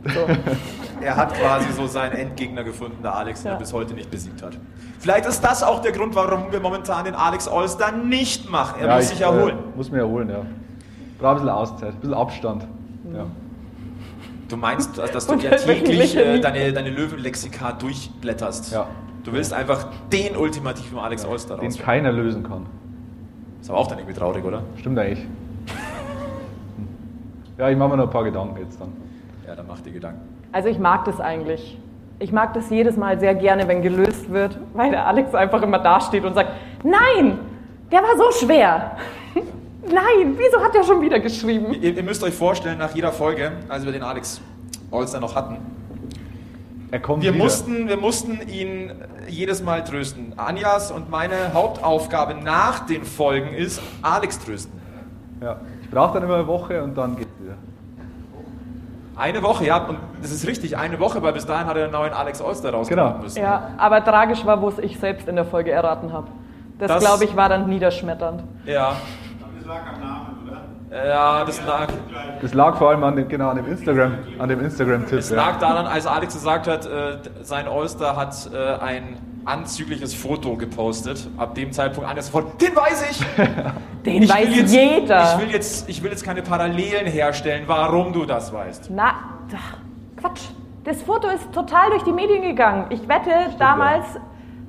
So. Er hat quasi so seinen Endgegner gefunden, der Alex, den Ja. er bis heute nicht besiegt hat. Vielleicht ist das auch der Grund, warum wir momentan den Alex Allstar nicht machen. Er ja, muss ich, sich erholen. Äh, muss mir erholen, ja. Brauche ein bisschen Auszeit, ein bisschen Abstand. Ja. Du meinst, dass du ja halt täglich wirklich äh, deine, deine Löwenlexika durchblätterst. Ja. Du willst einfach den ultimativen Alex Allstar Den raus. keiner lösen kann. Ist aber auch dann irgendwie traurig, oder? Stimmt eigentlich. Ja, ich mache mir noch ein paar Gedanken jetzt dann. Ja, dann mach dir Gedanken. Also ich mag das eigentlich. Ich mag das jedes Mal sehr gerne, wenn gelöst wird, weil der Alex einfach immer dasteht und sagt, nein, der war so schwer. Nein, wieso hat der schon wieder geschrieben? Ihr, ihr müsst euch vorstellen, nach jeder Folge, als wir den Alex Allstar noch hatten, Er kommt Wir wieder. mussten, wir mussten ihn jedes Mal trösten. Anjas und meine Hauptaufgabe nach den Folgen ist, Alex trösten. Ja. Ich brauche dann immer eine Woche und dann geht's wieder. Eine Woche, ja, und das ist richtig, eine Woche, weil bis dahin hat er einen neuen Alex Olster rausgebracht Genau. müssen. Ja, aber tragisch war, wo es ich selbst in der Folge erraten habe. Das, Das- glaube ich, war dann niederschmetternd. Ja, Das lag am Namen, oder? ja das lag, Das lag vor allem an dem, genau, an dem Instagram, an dem Instagram-Tipp. es lag daran, als Alex gesagt hat, äh, sein Olster hat äh, ein anzügliches Foto gepostet. Ab dem Zeitpunkt an sofort, den weiß ich! Den Ich weiß will jetzt, jeder. Ich will, jetzt, ich will jetzt keine Parallelen herstellen, warum du das weißt. Na, ach, Quatsch. Das Foto ist total durch die Medien gegangen. Ich wette, damals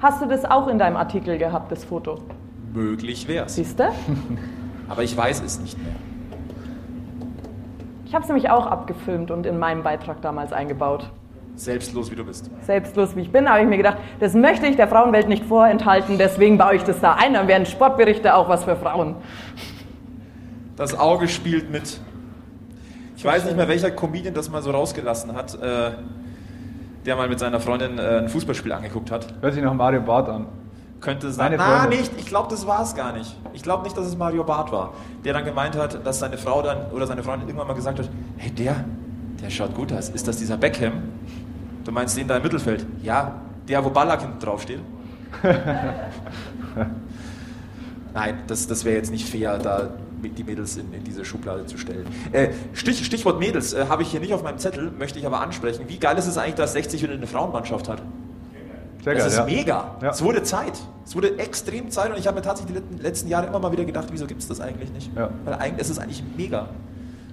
hast du das auch in deinem Artikel gehabt, das Foto. Möglich wär's. Siehst du? Aber ich weiß es nicht mehr. Ich habe es nämlich auch abgefilmt und in meinem Beitrag damals eingebaut. Selbstlos wie du bist. Selbstlos wie ich bin, habe ich mir gedacht, das möchte ich der Frauenwelt nicht vorenthalten, deswegen baue ich das da ein. Dann werden Sportberichte auch was für Frauen. Das Auge spielt mit. Ich weiß nicht mehr, welcher Comedian das mal so rausgelassen hat, äh, der mal mit seiner Freundin äh, ein Fußballspiel angeguckt hat. Hört sich nach Mario Barth an. Könnte sein. Na, nicht. Ich glaube, das war es gar nicht. Ich glaube nicht, dass es Mario Barth war. Der dann gemeint hat, dass seine Frau dann oder seine Freundin irgendwann mal gesagt hat: Hey, der, der schaut gut aus. Ist das dieser Beckham? Du meinst den da im Mittelfeld? Ja, der, wo Ballack hinten drauf steht. Nein, das, das wäre jetzt nicht fair, da die Mädels in, in diese Schublade zu stellen. Äh, Stich, Stichwort Mädels äh, habe ich hier nicht auf meinem Zettel, möchte ich aber ansprechen. Wie geil ist es eigentlich, dass 60 wieder eine Frauenmannschaft hat? Sehr das geil, ist ja. mega. Ja. Es wurde Zeit. Es wurde extrem Zeit und ich habe mir tatsächlich die letzten- Jahre immer mal wieder gedacht, wieso gibt es das eigentlich nicht? Ja. Weil eigentlich, es ist eigentlich mega.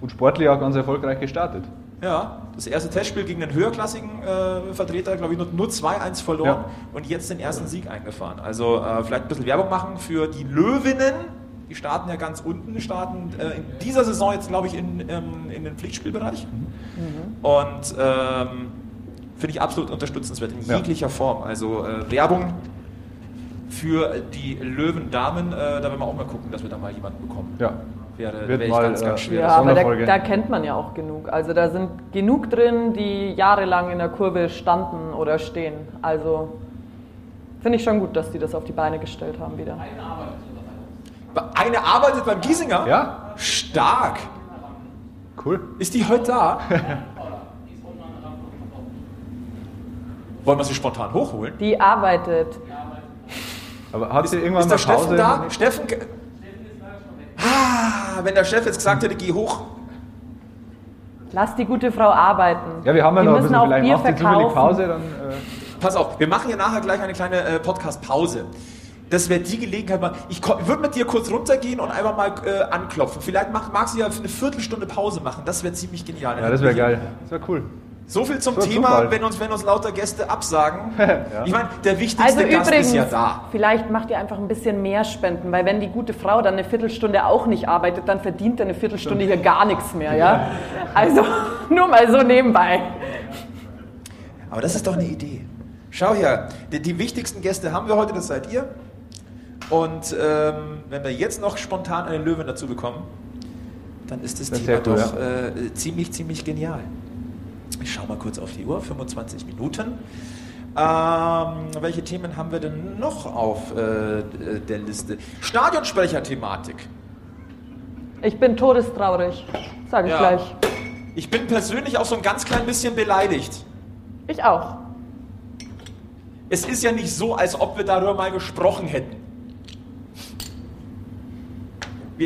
Und sportlich auch ganz erfolgreich gestartet. Ja, das erste Testspiel gegen den höherklassigen äh, Vertreter, glaube ich, nur, nur 2-1 verloren Ja. und jetzt den ersten Sieg eingefahren. Also äh, vielleicht ein bisschen Werbung machen für die Löwinnen. Die starten ja ganz unten, starten äh, in dieser Saison jetzt, glaube ich, in, ähm, in den Pflichtspielbereich. Und ähm, finde ich absolut unterstützenswert in Ja. jeglicher Form. Also äh, Werbung für die Löwen-Damen, äh, da werden wir auch mal gucken, dass wir da mal jemanden bekommen. Ja. Wäre, Wird wäre ich mal, ganz, ganz äh, schwer. Ja, aber da, da kennt man ja auch genug. Also da sind genug drin, die jahrelang in der Kurve standen oder stehen. Also finde ich schon gut, dass die das auf die Beine gestellt haben wieder. Eine arbeitet beim Giesinger? Ja, Stark. cool. Ist die heute da? Wollen wir sie spontan hochholen? Die arbeitet. Aber hat sie irgendwann Ist der mal Steffen Pause? da? Steffen? Ah, wenn der Chef jetzt gesagt hätte, geh hoch. Lass die gute Frau arbeiten. Ja, wir haben ja die noch ein müssen bisschen, auch vielleicht Bier macht sie zufällig verkaufen. Pause, dann... Äh, Pass auf, wir machen ja nachher gleich eine kleine äh, Podcast-Pause. Das wäre die Gelegenheit, mal. Ich würde mit dir kurz runtergehen und einfach mal äh, anklopfen. Vielleicht mag, mag sie ja für eine Viertelstunde Pause machen. Das wäre ziemlich genial. ja, das wäre geil. Das wäre cool. So viel zum So, Thema, wenn uns, wenn uns lauter Gäste absagen. Ja. Ich meine, der wichtigste Also Gast übrigens, ist ja da. vielleicht macht ihr einfach ein bisschen mehr Spenden, weil wenn die gute Frau dann eine Viertelstunde auch nicht arbeitet, dann verdient er eine Viertelstunde hier gar nichts mehr, ja? Also nur mal so nebenbei. Aber das ist doch eine Idee. Schau her, die, die wichtigsten Gäste haben wir heute, das seid ihr. Und ähm, wenn wir jetzt noch spontan einen Löwen dazu bekommen, dann ist das, Das Thema doch äh, ziemlich, ziemlich genial. Ich schau mal kurz auf die Uhr, 25 Minuten. Ähm, welche Themen haben wir denn noch auf äh, der Liste? Stadionsprecher-Thematik. Ich bin todestraurig, sage ich Ja. gleich. Ich bin persönlich auch so ein ganz klein bisschen beleidigt. Ich auch. Es ist ja nicht so, als ob wir darüber mal gesprochen hätten.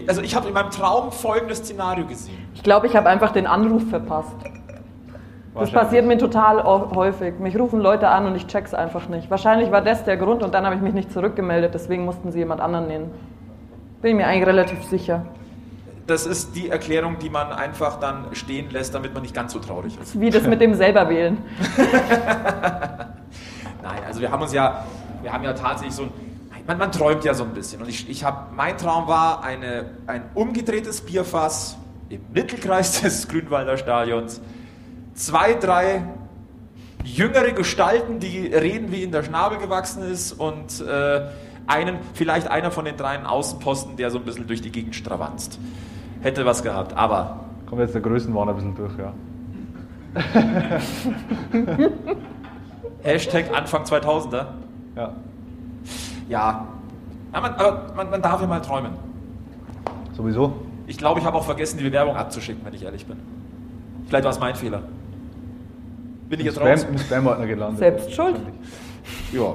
Also ich habe in meinem Traum folgendes Szenario gesehen. Ich glaube, ich habe einfach den Anruf verpasst. Das passiert mir total häufig. Mich rufen Leute an und ich check's einfach nicht. Wahrscheinlich war das der Grund und dann habe ich mich nicht zurückgemeldet, deswegen mussten sie jemand anderen nehmen. Bin ich mir eigentlich relativ sicher. Das ist die Erklärung, die man einfach dann stehen lässt, damit man nicht ganz so traurig ist. Wie das mit dem selber wählen. Nein, also wir haben uns ja, wir haben ja tatsächlich so ein, man, man träumt ja so ein bisschen. Und ich, ich habe, mein Traum war eine, ein umgedrehtes Bierfass im Mittelkreis des Grünwalder Stadions. Zwei, drei jüngere Gestalten, die reden, wie ihnen der Schnabel gewachsen ist und äh, einen, vielleicht einer von den dreien Außenposten, der so ein bisschen durch die Gegend stravanzt. Hätte was gehabt, aber Kommt jetzt der Größenwahn ein bisschen durch, ja. Hashtag Anfang 2000er. Ja, Ja, ja man, aber man, man darf ja mal träumen. sowieso. Ich glaube, ich habe auch vergessen, die Bewerbung abzuschicken, wenn ich ehrlich bin. Vielleicht war es mein Fehler. Bin ich Im jetzt raus? Spam, im Spam-Ordner gelandet. Selbst schuld. Ja.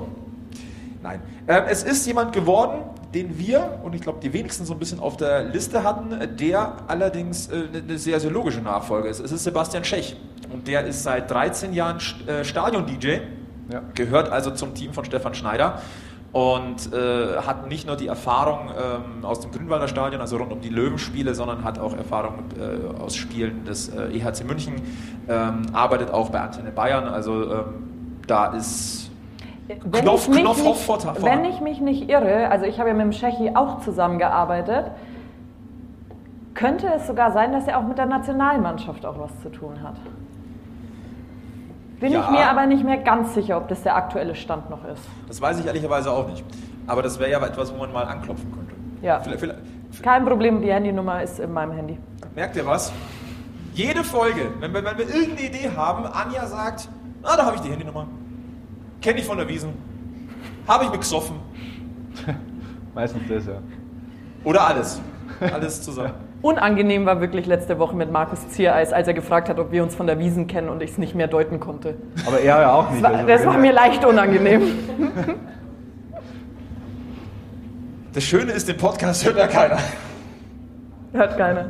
Nein. Ähm, es ist jemand geworden, den wir, und ich glaube, die wenigsten so ein bisschen auf der Liste hatten, der allerdings äh, eine sehr, sehr logische Nachfolge ist. Es ist Sebastian Schech. Und der ist seit 13 Jahren St- äh, Stadion-DJ, Ja. gehört also zum Team von Stefan Schneider und äh, hat nicht nur die Erfahrung ähm, aus dem Grünwalder Stadion, also rund um die Löwenspiele, sondern hat auch Erfahrung äh, aus Spielen des äh, EHC München, ähm, arbeitet auch bei Antenne Bayern, also ähm, da ist Wenn Knopf- ich Knopf nicht, Vorteil- Wenn vorhanden. ich mich nicht irre, also ich habe ja mit dem Schechi auch zusammengearbeitet, könnte es sogar sein, dass er auch mit der Nationalmannschaft auch was zu tun hat. Bin Ja. ich mir aber nicht mehr ganz sicher, ob das der aktuelle Stand noch ist. Das weiß ich ehrlicherweise auch nicht. Aber das wäre ja etwas, wo man mal anklopfen könnte. Ja. Vielleicht, vielleicht, Kein Problem, die Handynummer ist in meinem Handy. merkt ihr was? Jede Folge, wenn wir, wenn wir irgendeine Idee haben, Anja sagt, ah, da habe ich die Handynummer. Kenne ich von der Wiesen. Habe ich mit gesoffen. Meistens das, ja. Oder alles. Alles zusammen. Unangenehm war wirklich letzte Woche mit Markus Ziereis, als er gefragt hat, ob wir uns von der Wiesen kennen und ich es nicht mehr deuten konnte. Aber er ja auch nicht. Das war, also das war mir leicht unangenehm. Das Schöne ist, den Podcast hört ja keiner. Hört keiner.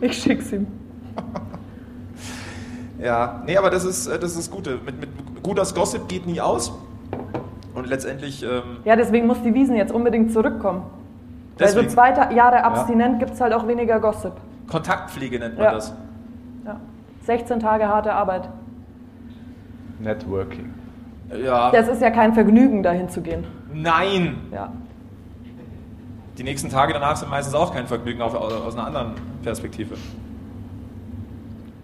Ich schick's ihm. Ja, nee, aber das ist das ist das Gute. Mit, mit gut das Gossip geht nie aus. letztendlich ähm, Ja, deswegen muss die Wiesen jetzt unbedingt zurückkommen. Weil so Deswegen. zwei Jahre abstinent gibt es halt auch weniger Gossip. Kontaktpflege nennt man Ja. das. Ja. 16 Tage harte Arbeit. Networking. Ja. Das ist ja kein Vergnügen, dahin zu gehen. Nein! Ja. Die nächsten Tage danach sind meistens auch kein Vergnügen auf, aus einer anderen Perspektive.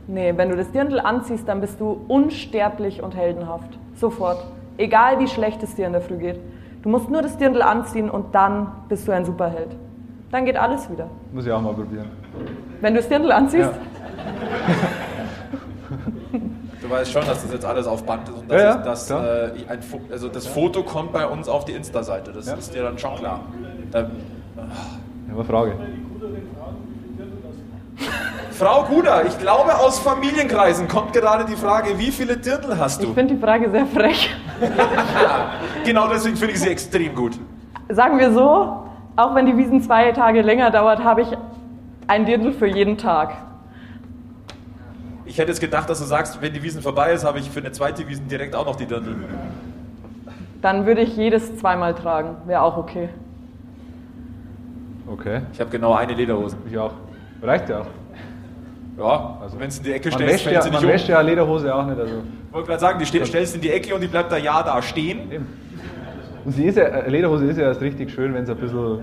Nee, wenn du das Dirndl anziehst, dann bist du unsterblich und heldenhaft. Sofort. Egal wie schlecht es dir in der Früh geht. Du musst nur das Dirndl anziehen und dann bist du ein Superheld. Dann geht alles wieder. Muss ich auch mal probieren. Wenn du das Dirndl anziehst, Du weißt schon, dass das jetzt alles auf Band ist und dass, Ja, ja, dass äh, ein Fo also das Foto kommt bei uns auf die Insta-Seite. Das Ja. ist dir dann schon klar. Ich habe eine Frage. Frau Guder, ich glaube aus Familienkreisen kommt gerade die Frage, wie viele Dirndl hast ich du? finde die Frage sehr frech. Genau deswegen finde ich sie extrem gut. Sagen wir so, auch wenn die Wiesen zwei Tage länger dauert, habe ich ein Dirndl für jeden Tag. Ich hätte jetzt gedacht, dass du sagst, wenn die Wiesen vorbei ist, habe ich für eine zweite Wiesen direkt auch noch die Dirndl. Dann würde ich jedes zweimal tragen. Wäre auch okay. Okay, Ich habe genau eine Lederhose. ich auch. Reicht ja auch. Ja, also wenn es in die Ecke Man stellst, wäscht fällt ja, sie man nicht um. wäscht ja Lederhose auch nicht. Also. Ich wollte gerade sagen, die ste- stellst in die Ecke und die bleibt da ja da stehen. Eben. Und sie ist ja, eine Lederhose ist ja erst richtig schön, wenn es ein bisschen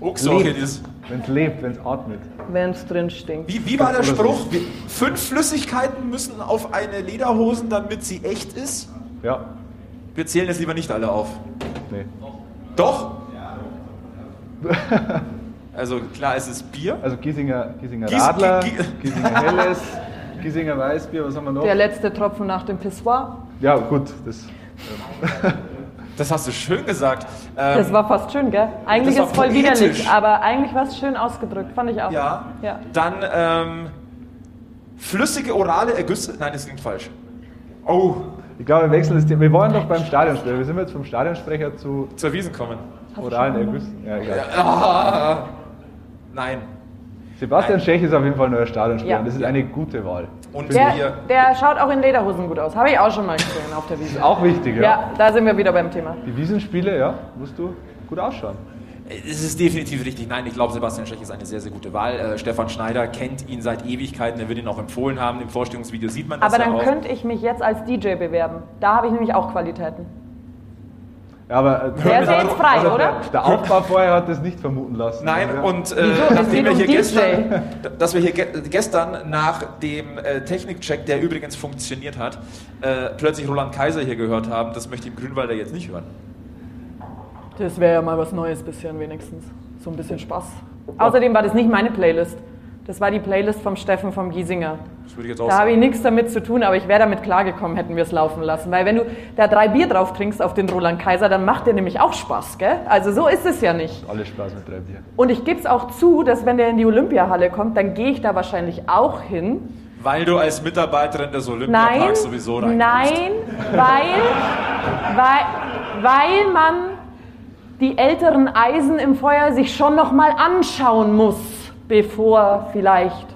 lebt. dieses. Wenn es lebt, wenn es atmet. Wenn es drin stinkt. Wie, wie war der. Spruch? Wie- Fünf Flüssigkeiten müssen auf eine Lederhosen, damit sie echt ist? Ja, Wir zählen jetzt lieber nicht alle auf. nee. Doch? Also klar, es ist Bier. Also Giesinger, Giesinger Gies- Radler, Gi- Giesinger Helles, Giesinger Weißbier, was haben wir noch? Der letzte Tropfen nach dem Pissoir. Ja, gut, das. Das hast du schön gesagt. Ähm, Das war fast schön, gell? Eigentlich ist war voll poetisch. widerlich, aber eigentlich war es schön ausgedrückt, fand ich auch. ja. ja. Dann ähm, flüssige orale Ergüsse. Nein, das klingt falsch. Oh, Ich glaube, wir wechseln das Thema. Wir waren doch beim Stadionsprecher. Wir sind jetzt vom Stadionsprecher zu zur Wiesen kommen. oralen Ergüssen. Ja, egal. Ah, nein. Sebastian Nein. Schech ist auf jeden Fall neuer Stadionsprecher. Ja. Das ist eine gute Wahl. Und Der, wir. der schaut auch in Lederhosen gut aus. Habe ich auch schon mal gesehen auf der Wiese. Ist auch wichtig, ja. Ja, da sind wir wieder beim Thema. Die Wiesenspiele, ja, musst du gut ausschauen. Es ist definitiv richtig. Nein, ich glaube, Sebastian Schech ist eine sehr, sehr gute Wahl. Äh, Stefan Schneider kennt ihn seit Ewigkeiten. Er wird ihn auch empfohlen haben. Im Vorstellungsvideo sieht man das Aber ja dann auch. könnte ich mich jetzt als DJ bewerben. Da habe ich nämlich auch Qualitäten. Ja, aber äh, Der ist ja jetzt frei, also oder? Der, der Aufbau vorher hat das nicht vermuten lassen. Nein, ja. und äh, Wieso? Es nachdem wir hier gestern, dass wir hier ge gestern nach dem äh, Technikcheck, der übrigens funktioniert hat, äh, plötzlich Roland Kaiser hier gehört haben, das möchte ich im Grünwalder jetzt nicht hören. Das wäre ja mal was Neues bisschen wenigstens. So ein bisschen Spaß. Außerdem war das nicht meine Playlist. Das war die Playlist vom Steffen vom Giesinger. Das würde ich jetzt auch Da habe ich nichts damit zu tun, aber ich wäre damit klargekommen, hätten wir es laufen lassen. Weil wenn du da drei Bier drauf trinkst auf den Roland Kaiser, dann macht der nämlich auch Spaß, gell? Also so ist es ja nicht. Alles Spaß mit drei Bier. Und ich gebe es auch zu, dass wenn der in die Olympiahalle kommt, dann gehe ich da wahrscheinlich auch hin. Weil du als Mitarbeiterin des Olympiaparks Nein, sowieso reinkommst. nein, weil, weil, weil man die älteren Eisen im Feuer sich schon noch mal anschauen muss, bevor vielleicht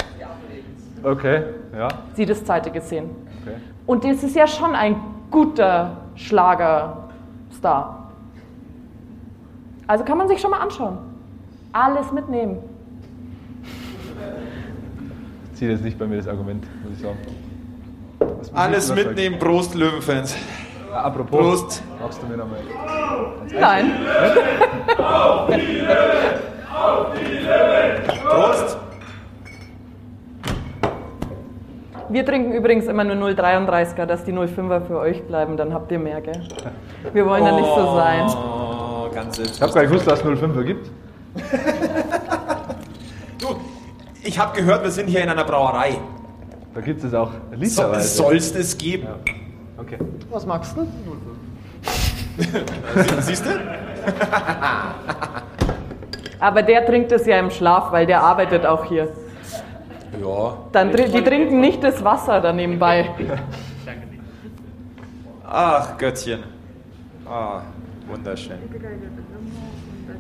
Okay, ja, sie das zeitige sehen. okay. Und das ist ja schon ein guter Schlagerstar. Also kann man sich schon mal anschauen. Alles mitnehmen. Zieht jetzt nicht bei mir das Argument, muss ich sagen. Alles mitnehmen, Prost, Löwenfans. Ja, apropos, Prost. magst du mir nochmal. Nein. Prost. Wir trinken übrigens immer nur 0,33er, dass die 0,5er für euch bleiben, dann habt ihr mehr, gell? Wir wollen ja nicht so sein. Oh, ganz Ich habe gar nicht gewusst, dass es 05er gibt. Du, ich habe gehört, wir sind hier in einer Brauerei. Da gibt es auch So, literweise. sollst es geben. Okay. Was magst du? Sie- Siehst du? Aber der trinkt es ja im Schlaf, weil der arbeitet auch hier. Ja. Dann, die trinken nicht das Wasser da nebenbei. Ach, Göttchen. Ah, wunderschön.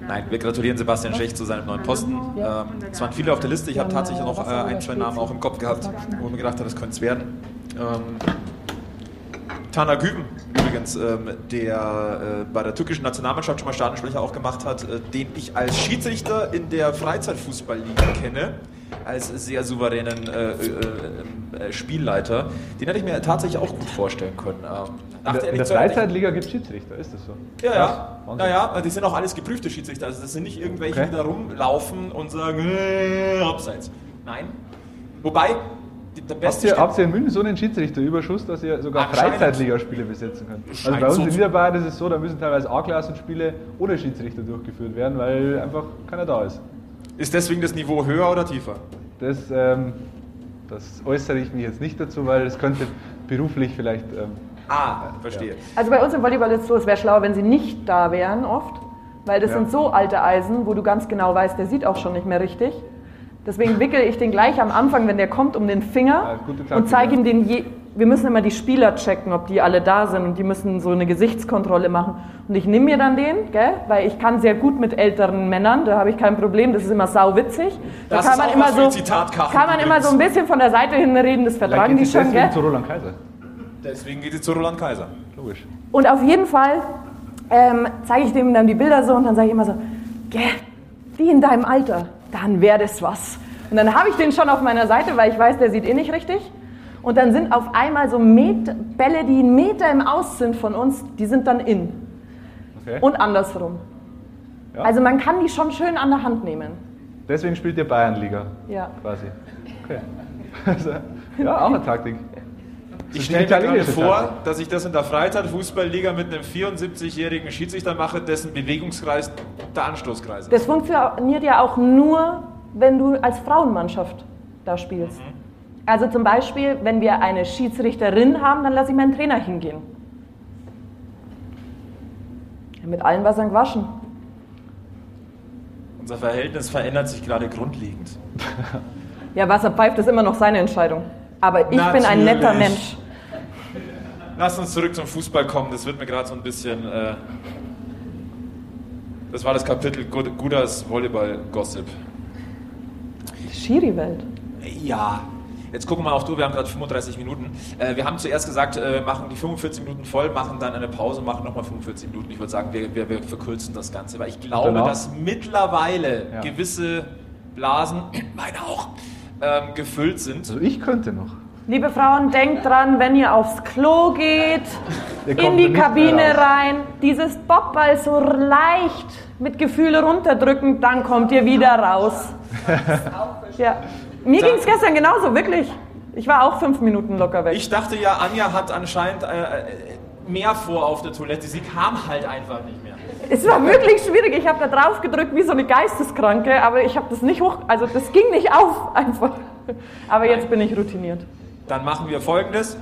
Nein, wir gratulieren Sebastian Schech zu seinem neuen Posten. Ähm, es waren viele auf der Liste. Ich habe tatsächlich noch äh, ein, zwei Namen auch im Kopf gehabt, wo mir gedacht habe, das könnte es werden. Ähm, Tana Güven, übrigens, ähm, der äh, bei der türkischen Nationalmannschaft schon mal Stadionsprecher auch gemacht hat, äh, den ich als Schiedsrichter in der Freizeitfußballliga kenne, als sehr souveränen äh, äh, äh, Spielleiter. Den hätte ich mir tatsächlich auch gut vorstellen können. Ähm, In der, er in. Freizeitliga gibt es Schiedsrichter, ist das so? Ja, ja. Wahnsinn. Ja, ja, die sind auch alles geprüfte Schiedsrichter. Also das sind nicht irgendwelche, Okay. die da rumlaufen und sagen, äh, abseits. Nein. Wobei, der Habt beste ihr, Stürmer- habt ihr in München so einen Schiedsrichterüberschuss, dass ihr sogar. Freizeitligaspiele besetzen könnt? Also bei uns so in Niederbayern ist es so, da müssen teilweise A-Klassenspiele ohne Schiedsrichter durchgeführt werden, weil einfach keiner da ist. Ist deswegen das Niveau höher oder tiefer? Das, ähm, das äußere ich mich jetzt nicht dazu, weil es könnte beruflich vielleicht. Ähm, Ah, verstehe. Also bei uns im Volleyball ist es so, es wäre schlauer, wenn sie nicht da wären oft, weil das Ja. sind so alte Eisen, wo du ganz genau weißt, der sieht auch schon nicht mehr richtig. Deswegen wickel ich den gleich am Anfang, wenn der kommt, um den Ja, Finger Taktik, und zeige ja. ihm den je wir müssen immer die Spieler checken, ob die alle da sind und die müssen so eine Gesichtskontrolle machen. Und ich nehme mir dann den, gell, weil ich kann sehr gut mit älteren Männern, da habe ich kein Problem, das ist immer sau witzig. Da Das kann ist man auch immer so kann man immer so ein bisschen von der Seite hin reden, das vertragen die geht es schon, deswegen gell? zu Roland Kaiser. Deswegen geht sie zu Roland Kaiser. Logisch. Und auf jeden Fall ähm, zeige ich dem dann die Bilder so und dann sage ich immer so, gell, die in deinem Alter, dann wäre das was. Und dann habe ich den schon auf meiner Seite, weil ich weiß, der sieht eh nicht richtig. Und dann sind auf einmal so Met Bälle, die einen Meter im Aus sind von uns, die sind dann in. Okay. Und andersrum. Ja. Also man kann die schon schön an der Hand nehmen. Deswegen spielt ihr Bayernliga Ja. quasi. Okay. Also, ja, auch eine Taktik. Ich stelle mir gerade vor, dass ich das in der Freizeitfußballliga mit einem 74-jährigen Schiedsrichter mache, dessen Bewegungskreis der Anstoßkreis ist. Das funktioniert ja auch nur, wenn du als Frauenmannschaft da spielst. Also zum Beispiel, wenn wir eine Schiedsrichterin haben, dann lasse ich meinen Trainer hingehen. Mit allen Wassern gewaschen. Unser Verhältnis verändert sich gerade grundlegend. Ja, Wasser pfeift ist immer noch seine Entscheidung. Aber ich bin ein netter Natürlich. Mensch. Lass uns zurück zum Fußball kommen. Das wird mir gerade so ein bisschen. Äh das war das Kapitel Gud- Gudas Volleyball-Gossip. Schiri-Welt. Ja. Jetzt gucken wir mal auf du, wir haben gerade 35 Minuten. Äh, wir haben zuerst gesagt, äh, machen die 45 Minuten voll, machen dann eine Pause, machen nochmal 45 Minuten. Ich würde sagen, wir, wir, wir verkürzen das Ganze, weil ich glaube, dass mittlerweile Ja. gewisse Blasen, meine auch, ähm, gefüllt sind. Also ich könnte noch. Liebe Frauen, denkt dran, wenn ihr aufs Klo geht, in die Kabine rein, dieses Bobball so leicht mit Gefühl runterdrücken, dann kommt ihr wieder raus. ja. Mir ging es gestern genauso, wirklich. Ich war auch fünf Minuten locker weg. Ich dachte ja, Anja hat anscheinend äh, äh, mehr vor auf der Toilette. Sie kam halt einfach nicht mehr. es war wirklich schwierig. Ich habe da drauf gedrückt wie so eine Geisteskranke, aber ich habe das nicht hoch, also das ging nicht auf einfach. Aber jetzt bin ich routiniert. Dann machen wir folgendes.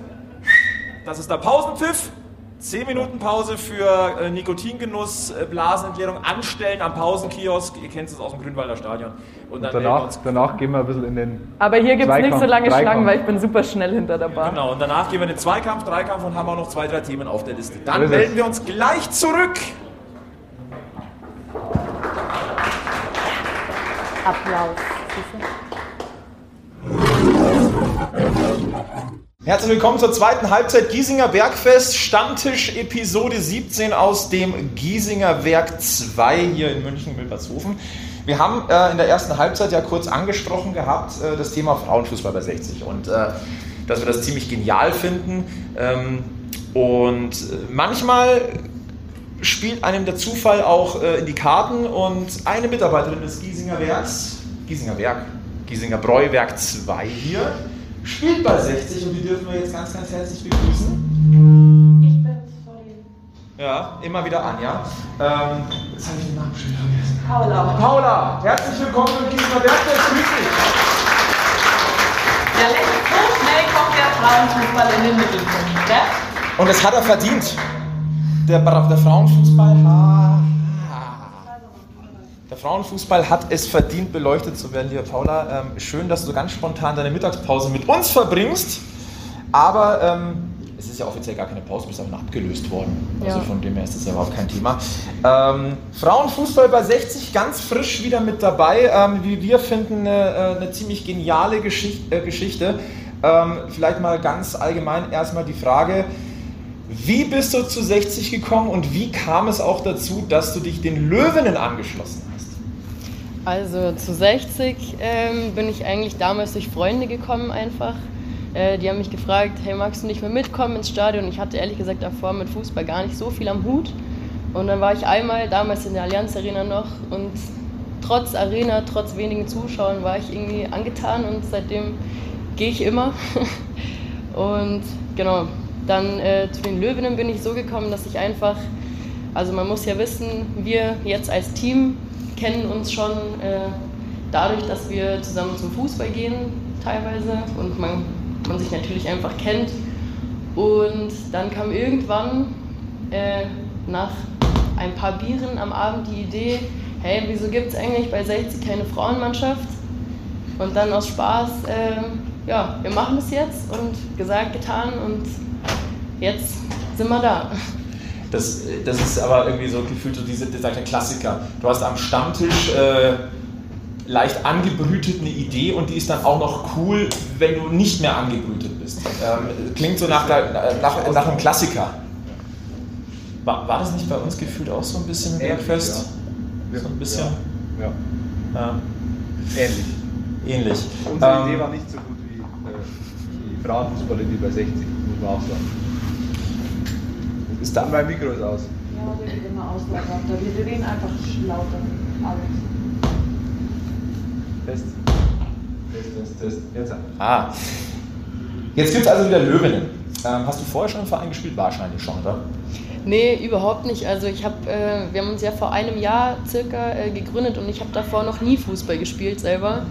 Das ist der Pausenpfiff. 10 Minuten Pause für äh, Nikotingenuss, äh, Blasenentleerung, anstellen am Pausenkiosk. Ihr kennt es aus dem Grünwalder Stadion. Und dann wir Danach, uns. danach gehen wir ein bisschen in den. Aber hier gibt es nicht so lange Dreikampf. Schlangen, weil ich bin super schnell hinter der Bar. Genau, und danach gehen wir in den Zweikampf, Dreikampf und haben auch noch zwei, drei Themen auf der Liste. Dann melden es. wir uns gleich zurück. Applaus. Herzlich willkommen zur zweiten Halbzeit Giesinger Bergfest, Stammtisch Episode 17 aus dem Giesinger Werk 2 hier in München Milbertshofen. Wir haben äh, in der ersten Halbzeit ja kurz angesprochen gehabt, äh, das Thema Frauenfußball bei 60 und äh, dass wir das ziemlich genial finden. Ähm, und äh, manchmal spielt einem der Zufall auch äh, in die Karten und eine Mitarbeiterin des Giesinger Werks, Giesinger Werk, Giesinger Bräuwerk 2 hier, spielt bei 60 und die dürfen wir jetzt ganz, ganz herzlich begrüßen. Ich bin's, sorry. Ja, immer wieder Anja. Ähm, jetzt habe ich den Namen schon vergessen. Paula. Paula, herzlich willkommen im Giesinger Werkfest, grüß dich. Ja, so schnell kommt der Frauenfußball in den Mittelpunkt, gell? Und das hat er verdient. Der, der Frauenfußball ha- der Frauenfußball hat es verdient, beleuchtet zu werden, liebe Paula. Ähm, schön, dass du ganz spontan deine Mittagspause mit uns verbringst. Aber ähm, es ist ja offiziell gar keine Pause, du bist einfach abgelöst worden. Also Ja. von dem her ist das ja überhaupt kein Thema. Ähm, Frauenfußball bei 60 ganz frisch wieder mit dabei. Ähm, wie wir finden, eine, äh, eine ziemlich geniale Geschicht, äh, Geschichte. Ähm, vielleicht mal ganz allgemein erstmal die Frage, Wie bist du zu 60 gekommen und wie kam es auch dazu, dass du dich den Löwinnen angeschlossen hast? Also zu 60 ähm, bin ich eigentlich damals durch Freunde gekommen einfach. Äh, die haben mich gefragt, hey, magst du nicht mehr mitkommen ins Stadion? Ich hatte ehrlich gesagt davor mit Fußball gar nicht so viel am Hut. Und dann war ich einmal damals in der Allianz Arena noch und trotz Arena, trotz wenigen Zuschauern war ich irgendwie angetan und seitdem gehe ich immer. und genau, dann äh, zu den Löwinnen bin ich so gekommen, dass ich einfach, also man muss ja wissen, wir jetzt als Team kennen uns schon äh, dadurch, dass wir zusammen zum Fußball gehen teilweise und man, man sich natürlich einfach kennt. Und dann kam irgendwann äh, nach ein paar Bieren am Abend die Idee, hey, wieso gibt es eigentlich bei 60 keine Frauenmannschaft? Und dann aus Spaß, äh, ja, wir machen das jetzt und gesagt, getan und jetzt sind wir da. Das, das ist aber irgendwie so gefühlt so diese, dieser Klassiker. Du hast am Stammtisch äh, leicht angebrütet eine Idee und die ist dann auch noch cool, wenn du nicht mehr angebrütet bist. Ähm, klingt so nach, nach, nach einem Klassiker. War, war das nicht bei uns gefühlt auch so ein bisschen im Bergfest? Ja. So ein bisschen? Ja. ja. Ähnlich. Ähnlich. Unsere ähm, Idee war nicht so gut wie äh, die Frauenfußballer, die bei 60, muss man auch sagen. Ist da mein Mikro ist aus? Ja, der wird immer aus, Wir reden einfach lauter. Alex. Test. Test, Test, Test. Jetzt. Ah. Jetzt gibt es also wieder Löwinnen. Ähm, hast du vorher schon im Verein gespielt? Wahrscheinlich schon, oder? Nee, überhaupt nicht. Also ich habe, äh, wir haben uns ja vor einem Jahr circa äh, gegründet und ich habe davor noch nie Fußball gespielt selber.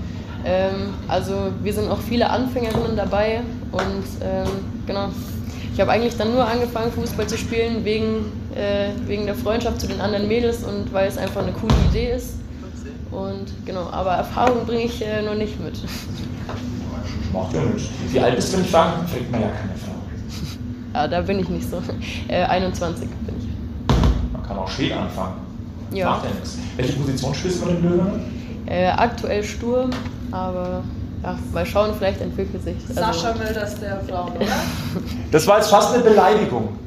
Ähm, also wir sind auch viele Anfängerinnen dabei und ähm, genau. Ich habe eigentlich dann nur angefangen Fußball zu spielen wegen, äh, wegen der Freundschaft zu den anderen Mädels und weil es einfach eine coole Idee ist. Und genau, aber Erfahrung bringe ich äh, noch nicht mit. Macht ja nichts. Wie alt bist du, wenn ich fragen? Kriegt man ja keine Erfahrung. Ja, da bin ich nicht so. Äh, 21 bin ich. Man kann auch spät anfangen. Ja. Macht ja nichts. Welche Position spielst du bei den Löwen? Äh, aktuell Sturm, aber ja, mal schauen, vielleicht entwickelt sich. Also Sascha Mölders der Frauen, oder? Das war jetzt fast eine Beleidigung.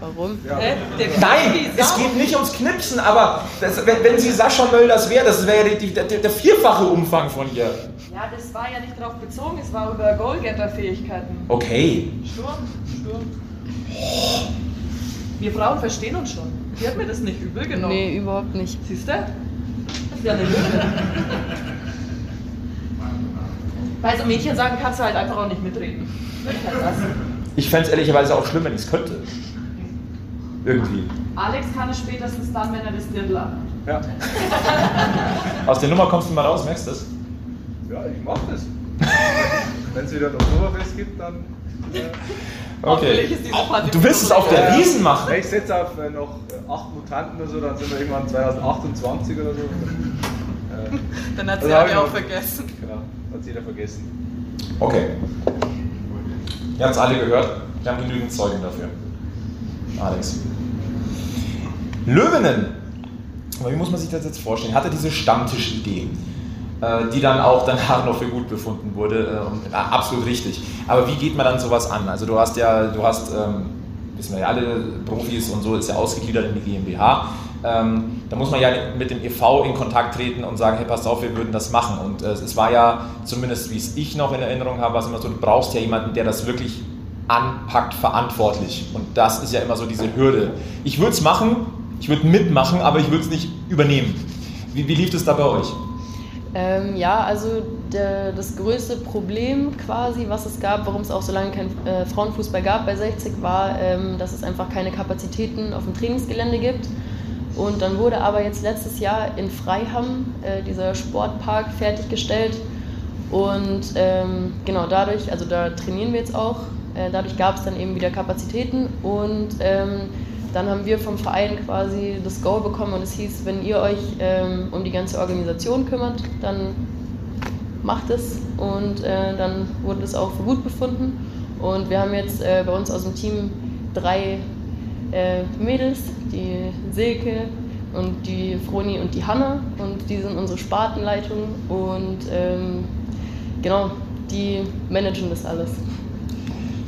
Warum? Ja. Nein, es geht nicht ums Knipsen, aber das, wenn, wenn, sie Sascha Mölders wäre, das wäre der, der, der, vierfache Umfang von ihr. Ja, das war ja nicht darauf bezogen, es war über Goalgetter-Fähigkeiten. Okay. Sturm, Sturm. Wir Frauen verstehen uns schon. Die hat mir das nicht übel genommen. Nee, überhaupt nicht. Siehst du? Das ist ja eine Löwe. Weil so Mädchen sagen, kannst du halt einfach auch nicht mitreden. Ich fände es ehrlicherweise auch schlimm, wenn ich es könnte. Irgendwie. Alex kann es spätestens dann, wenn er das Dirndl Ja. Aus der Nummer kommst du mal raus, merkst du das? Ja, ich mach das. wenn es wieder ein Oktoberfest gibt, dann. Äh, okay. Du willst es auf der Wiesen machen? Ich setze auf äh, noch äh, acht Mutanten oder so, dann sind wir irgendwann 2028 oder so. Äh, dann hat sie also auch vergessen. Genau, hat jeder vergessen. Okay. Ihr habt es alle gehört. Wir haben genügend Zeugen dafür. Alex. Löwinnen. Aber wie muss man sich das jetzt vorstellen? Hatte diese Stammtischidee, äh, die dann auch danach noch für gut befunden wurde. Äh, absolut richtig. Aber wie geht man dann sowas an? Also du hast ja, du hast, ähm, wissen wir ja alle, Profis und so ist ja ausgegliedert in die GmbH. Ähm, da muss man ja mit dem EV in Kontakt treten und sagen, hey, pass auf, wir würden das machen. Und äh, es war ja, zumindest wie es ich noch in Erinnerung habe, was immer so, du brauchst ja jemanden, der das wirklich anpackt, verantwortlich. Und das ist ja immer so diese Hürde. Ich würde es machen, ich würde mitmachen, aber ich würde es nicht übernehmen. Wie, wie, lief es da bei euch? Ähm, ja, also der, das größte Problem quasi, was es gab, warum es auch so lange kein äh, Frauenfußball gab bei 60, war, ähm, dass es einfach keine Kapazitäten auf dem Trainingsgelände gibt. Und dann wurde aber jetzt letztes Jahr in Freiham äh, dieser Sportpark fertiggestellt. Und ähm, genau dadurch, also da trainieren wir jetzt auch. Äh, dadurch gab es dann eben wieder Kapazitäten. Und ähm, dann haben wir vom Verein quasi das Go bekommen und es hieß, wenn ihr euch ähm, um die ganze Organisation kümmert, dann macht es. Und äh, dann wurde es auch für gut befunden. Und wir haben jetzt äh, bei uns aus dem Team drei äh, Mädels, die Silke und die Froni und die Hanna und die sind unsere Spartenleitung und ähm, genau, die managen das alles.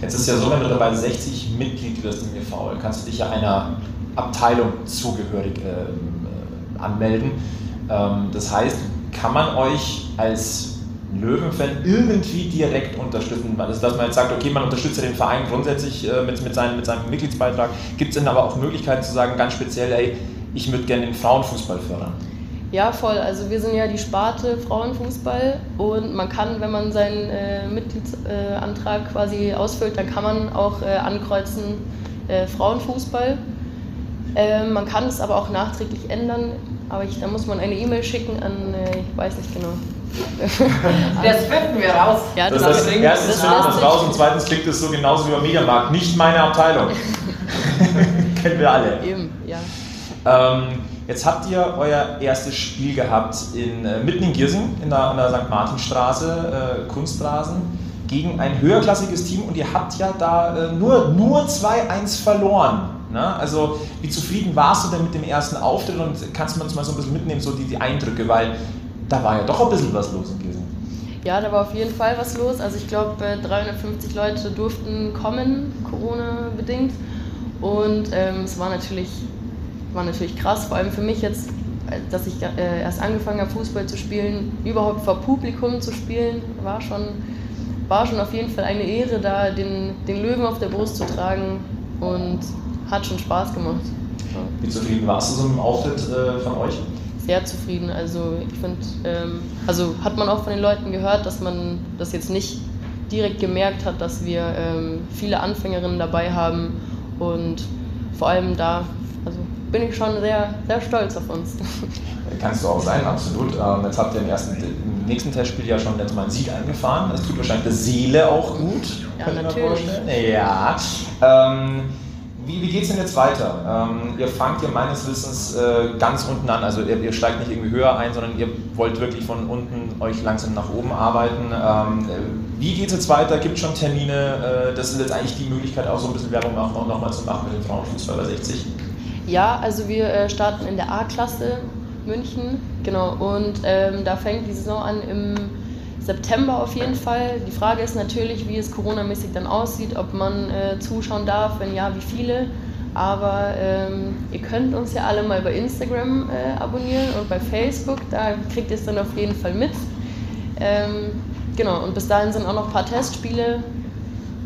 Jetzt ist ja so, wenn du dabei 60 Mitglied wirst im EV, kannst du dich ja einer Abteilung zugehörig äh, äh, anmelden. Ähm, das heißt, kann man euch als Löwenfan irgendwie direkt unterstützen. Also, dass man jetzt sagt, okay, man unterstützt ja den Verein grundsätzlich äh, mit, mit, seinem, mit seinem Mitgliedsbeitrag. Gibt es denn aber auch Möglichkeiten zu sagen, ganz speziell, hey, ich würde gerne den Frauenfußball fördern? Ja, voll. Also wir sind ja die Sparte Frauenfußball und man kann, wenn man seinen äh, Mitgliedsantrag äh, quasi ausfüllt, dann kann man auch äh, ankreuzen äh, Frauenfußball. Ähm, man kann es aber auch nachträglich ändern, aber ich, da muss man eine E-Mail schicken an, äh, ich weiß nicht genau, das finden wir raus. Ja, das, das heißt, erstens findet man es raus und zweitens klingt es so genauso wie beim Mediamarkt. Nicht meine Abteilung. Kennen wir alle. Eben, ja. Ähm, jetzt habt ihr euer erstes Spiel gehabt in, äh, mitten in Giersing, in der, an der St. Martinstraße, äh, Kunstrasen, gegen ein höherklassiges Team und ihr habt ja da äh, nur, nur 2-1 verloren. Ne? Also, wie zufrieden warst du denn mit dem ersten Auftritt und kannst du uns mal so ein bisschen mitnehmen, so die, die Eindrücke, weil da war ja doch ein bisschen was los in Gießen. Ja, da war auf jeden Fall was los. Also ich glaube, 350 Leute durften kommen, Corona-bedingt. Und ähm, es war natürlich, war natürlich krass, vor allem für mich jetzt, dass ich äh, erst angefangen habe, Fußball zu spielen, überhaupt vor Publikum zu spielen, war schon, war schon auf jeden Fall eine Ehre, da den, den Löwen auf der Brust zu tragen und hat schon Spaß gemacht. Wie zufrieden warst du so mit dem Auftritt äh, von euch? Sehr zufrieden. Also ich finde, ähm, also hat man auch von den Leuten gehört, dass man das jetzt nicht direkt gemerkt hat, dass wir ähm, viele Anfängerinnen dabei haben und vor allem da, also bin ich schon sehr, sehr stolz auf uns. Kannst du auch sein, absolut. Ähm, jetzt habt ihr im, ersten, im nächsten Testspiel ja schon jetzt mal einen Sieg eingefahren. Das tut wahrscheinlich der Seele auch gut. Ja, natürlich. Ja. Ähm, wie, wie geht es denn jetzt weiter? Ähm, ihr fangt ja meines Wissens äh, ganz unten an, also ihr, ihr, steigt nicht irgendwie höher ein, sondern ihr wollt wirklich von unten euch langsam nach oben arbeiten. Ähm, wie geht es jetzt weiter? Gibt es schon Termine? Äh, das ist jetzt eigentlich die Möglichkeit, auch so ein bisschen Werbung auch nochmal zu machen mit dem Frauenfußball bei 60. Ja, also wir äh, starten in der A-Klasse München, genau, und ähm, da fängt die Saison an im September auf jeden Fall. Die Frage ist natürlich, wie es coronamäßig dann aussieht, ob man äh, zuschauen darf, wenn ja, wie viele. Aber ähm, ihr könnt uns ja alle mal bei Instagram äh, abonnieren und bei Facebook, da kriegt ihr es dann auf jeden Fall mit. Ähm, genau, und bis dahin sind auch noch ein paar Testspiele.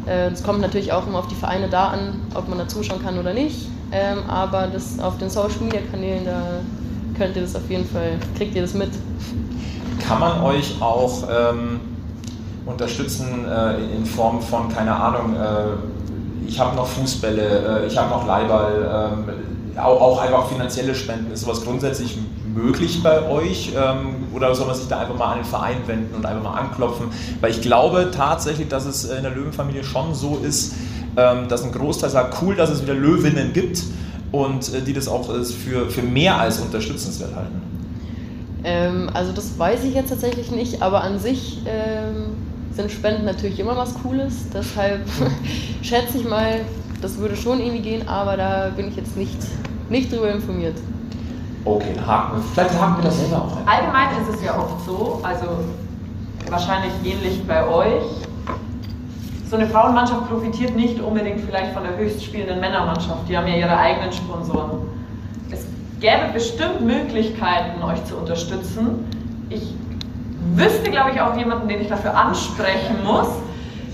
Äh, es äh, kommt natürlich auch immer auf die Vereine da an, ob man da zuschauen kann oder nicht. Ähm, aber das auf den Social Media Kanälen, da könnt ihr das auf jeden Fall, kriegt ihr das mit kann man euch auch ähm, unterstützen äh, in Form von, keine Ahnung, äh, ich habe noch Fußbälle, äh, ich habe noch Leihball, ähm, auch, auch, einfach finanzielle Spenden. Ist sowas grundsätzlich möglich bei euch ähm, oder soll man sich da einfach mal an den Verein wenden und einfach mal anklopfen? Weil ich glaube tatsächlich, dass es in der Löwenfamilie schon so ist, ähm, dass ein Großteil sagt, cool, dass es wieder Löwinnen gibt und äh, die das auch äh, für, für mehr als unterstützenswert halten. Ähm, also das weiß ich jetzt tatsächlich nicht, aber an sich ähm, sind Spenden natürlich immer was Cooles. Deshalb schätze ich mal, das würde schon irgendwie gehen, aber da bin ich jetzt nicht, nicht drüber informiert. Okay, haken, vielleicht haken wir das selber auch ein. Allgemein ist es ja oft so, also wahrscheinlich ähnlich bei euch. So eine Frauenmannschaft profitiert nicht unbedingt vielleicht von der höchst spielenden Männermannschaft. Die haben ja ihre eigenen Sponsoren gäbe bestimmt Möglichkeiten, euch zu unterstützen. Ich wüsste, glaube ich, auch jemanden, den ich dafür ansprechen muss.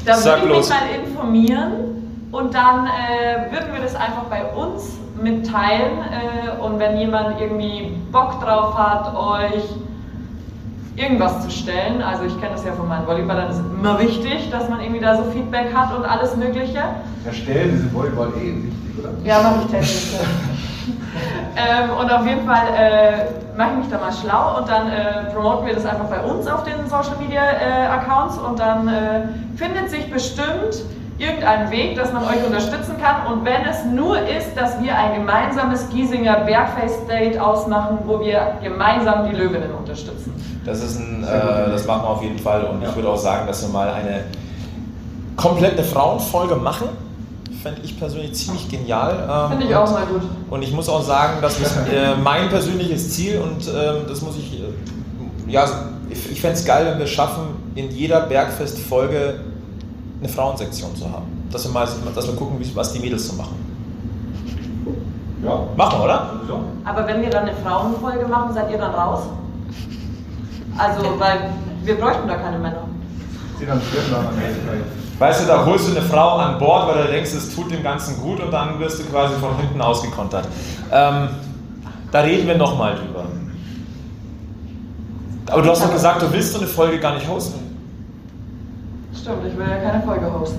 Da würde ich mich mal informieren und dann äh, würden wir das einfach bei uns mitteilen. Äh, und wenn jemand irgendwie Bock drauf hat, euch irgendwas zu stellen, also ich kenne das ja von meinen Volleyballern, es ist immer wichtig, dass man irgendwie da so Feedback hat und alles Mögliche. Erstellen ist im Volleyball eh wichtig, oder? Ja, mache ich technisch. Ähm, und auf jeden Fall äh, mache ich mich da mal schlau und dann äh, promoten wir das einfach bei uns auf den Social Media äh, Accounts und dann äh, findet sich bestimmt irgendein Weg, dass man euch unterstützen kann. Und wenn es nur ist, dass wir ein gemeinsames Giesinger Bergfest Date ausmachen, wo wir gemeinsam die Löwinnen unterstützen. Das ist ein, äh, das machen wir auf jeden Fall und ja. ich würde auch sagen, dass wir mal eine komplette Frauenfolge machen fände ich persönlich ziemlich genial. Ähm, Finde ich auch mal gut. Und ich muss auch sagen, das ist äh, mein persönliches Ziel und äh, das muss ich, äh, ja, ich, ich fände es geil, wenn wir es schaffen, in jeder Bergfest-Folge eine Frauensektion zu haben. Dass wir mal dass wir gucken, wie- was die Mädels so machen. Ja. Machen wir, oder? Aber wenn wir dann eine Frauenfolge machen, seid ihr dann raus? Also, weil wir bräuchten da keine Männer. Sie dann der Zeit. Weißt du, da holst du eine Frau an Bord, weil du denkst, es tut dem Ganzen gut und dann wirst du quasi von hinten ausgekontert. Ähm, da reden wir nochmal drüber. Aber du hast doch gesagt, du willst so eine Folge gar nicht hosten. Stimmt, ich will ja keine Folge hosten.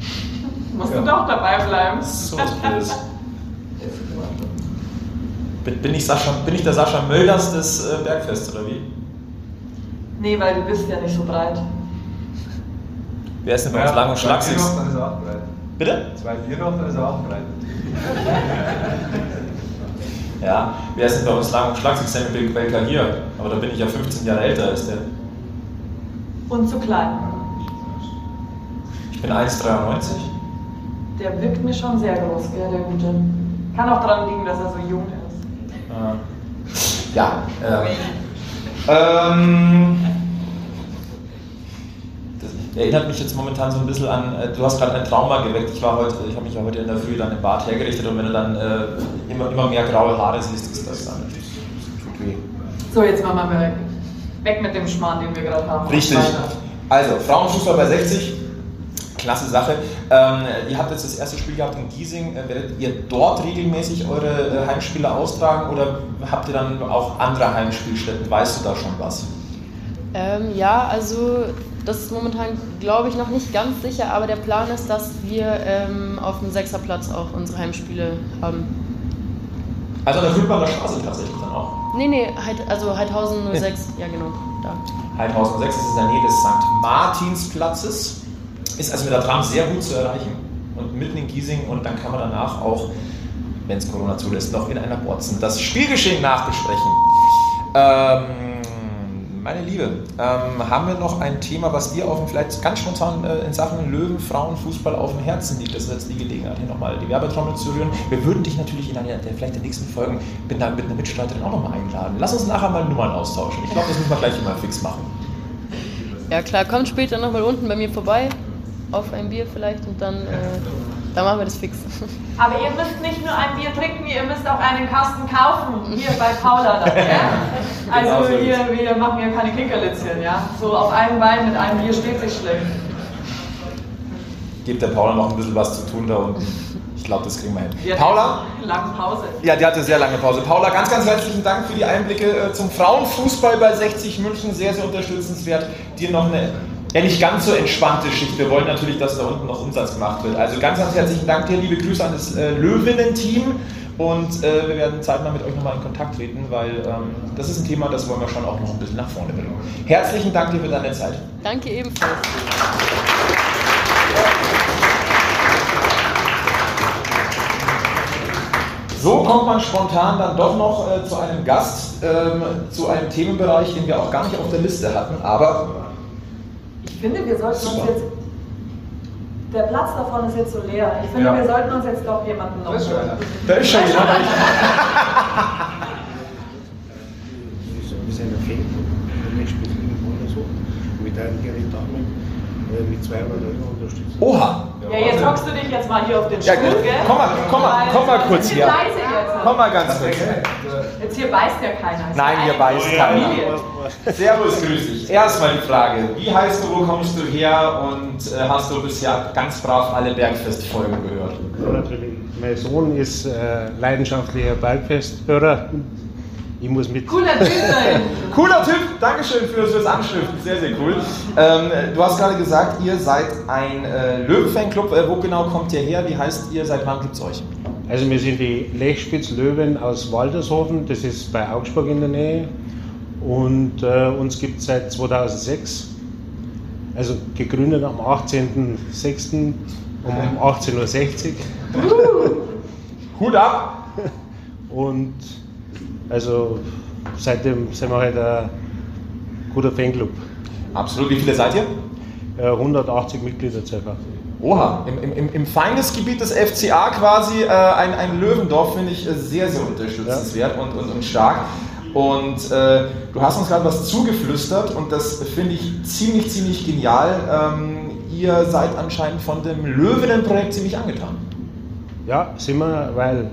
Musst Ja. du doch dabei bleiben. So was Blödes. Bin, bin, ich Sascha, bin ich der Sascha Mölders des äh, Bergfests oder wie? Nee, weil du bist ja nicht so breit. Wer ist denn bei uns lang und zwei Bier schlagsig? noch, dann ist er auch bereit. Bitte? Zwei Bier noch, dann ist er auch bereit. Ja, wer ist denn bei uns lang und schlagsig? Sammy Bill Belker hier. Aber da bin ich ja 15 Jahre älter als der. Und zu klein. Ich bin 1,93. Der wirkt mir schon sehr groß, gell, der Gute. Kann auch daran liegen, dass er so jung ist. Ja. Äh, ähm, das erinnert mich jetzt momentan so ein bisschen an, äh, du hast gerade ein Trauma geweckt. Ich war heute, ich habe mich ja heute in der Früh dann im Bad hergerichtet und wenn du dann äh, immer, immer mehr graue Haare siehst, ist das dann natürlich tut weh. So, jetzt machen wir mal weg. Weg mit dem Schmarrn, den wir gerade haben. Richtig. Also, Frauenfußball bei 60. Klasse Sache. Ähm, ihr habt jetzt das erste Spiel gehabt in Giesing. Äh, werdet ihr dort regelmäßig eure äh, Heimspiele austragen oder habt ihr dann auch andere Heimspielstätten? Weißt du da schon was? Ähm, ja, also das ist momentan, glaube ich, noch nicht ganz sicher, aber der Plan ist, dass wir ähm, auf dem Sechserplatz auch unsere Heimspiele haben. Also an der Rückbarer Straße tatsächlich dann auch. Nee, nee, also Heidhausen 06, ja genau, da. Heidhausen 6 ist in der Nähe des St. Martinsplatzes. Ist also mit der Tram sehr gut zu erreichen. Und mitten in Giesing und dann kann man danach auch, wenn es Corona zulässt, noch in einer Botzen das Spielgeschehen nachbesprechen. Ähm, meine Liebe, ähm, haben wir noch ein Thema, was dir auf dem, vielleicht ganz spontan äh, in Sachen Löwen, Frauen, Fußball auf dem Herzen liegt? Das ist jetzt die Gelegenheit, hier nochmal die Werbetrommel zu rühren. Wir würden dich natürlich in einer der vielleicht der nächsten Folgen mit einer, mit einer Mitstreiterin auch nochmal einladen. Lass uns nachher mal Nummern austauschen. Ich glaube, das müssen wir gleich immer fix machen. Ja klar, kommt später nochmal unten bei mir vorbei, auf ein Bier vielleicht und dann, äh, dann machen wir das fix. Aber ihr müsst nicht nur ein Bier trinken, ihr müsst auch einen Kasten kaufen. Hier bei Paula dann, ja? Genau Also so hier, wir machen hier keine Kinkerlitzchen, ja? So auf einem Bein mit einem Bier steht sich schlecht. Gebt der Paula noch ein bisschen was zu tun da unten. Ich glaube, das kriegen wir hin. Wir Paula? Lange Pause. Ja, die hatte sehr lange Pause. Paula, ganz, ganz herzlichen Dank für die Einblicke äh, zum Frauenfußball bei 60 München. Sehr, sehr unterstützenswert. Dir noch eine ja, nicht ganz so entspannte Schicht. Wir wollen natürlich, dass da unten noch Umsatz gemacht wird. Also ganz, ganz herzlichen Dank dir. Liebe Grüße an das äh, Löwinnen-Team. Und äh, wir werden zeitnah mit euch nochmal in Kontakt treten, weil ähm, das ist ein Thema, das wollen wir schon auch noch ein bisschen nach vorne bringen. Herzlichen Dank dir für deine Zeit. Danke ebenfalls. So kommt man spontan dann doch noch äh, zu einem Gast, ähm, zu einem Themenbereich, den wir auch gar nicht auf der Liste hatten, aber finde, wir sollten uns Super. jetzt. Der Platz davon ist jetzt so leer. Ich finde, Ja. wir sollten uns jetzt doch jemanden noch. Da ist schon einer. da ist schon oder so. Damen äh, mit zwei oder drei unterstützen. Oha! Ja, jetzt hockst du dich jetzt mal hier auf den Ja, Stuhl, gell? komm mal, komm mal, komm mal kurz hier. Komm mal ganz kurz. Jetzt hier beißt ja keiner. Es ist Nein, hier beißt keiner. Familie. Servus, grüß dich. Erstmal die Frage, wie heißt du, wo kommst du her und äh, hast du bisher ganz brav alle Bergfestfolgen gehört? Ja, natürlich. Mein Sohn ist äh, leidenschaftlicher Bergfesthörer. Ich muss mit. Cooler Typ sein. Cooler Typ, Dankeschön fürs, fürs Anstiften, sehr, sehr cool. Ähm, du hast gerade gesagt, ihr seid ein äh, Löwen-Fanclub. Äh, wo genau kommt ihr her? Wie heißt ihr? Seit wann gibt es euch? Also wir sind die Lechspitz-Löwen aus Waldershofen, das ist bei Augsburg in der Nähe. Und äh, uns gibt es seit 2006, also gegründet am 18.06. um 18.60 Uhr. Hut ab! Und also seitdem sind wir halt ein guter Fanclub. Absolut, wie viele seid ihr? Äh, 180 Mitglieder circa. Oha, im, im- im, Feindesgebiet des FCA quasi äh, ein, ein Löwendorf finde ich äh, sehr, sehr unterstützenswert und, und, und stark. Und äh, du hast uns gerade was zugeflüstert und das finde ich ziemlich, ziemlich genial. Ähm, ihr seid anscheinend von dem Löwinnen-Projekt ziemlich angetan. Ja, sind wir, weil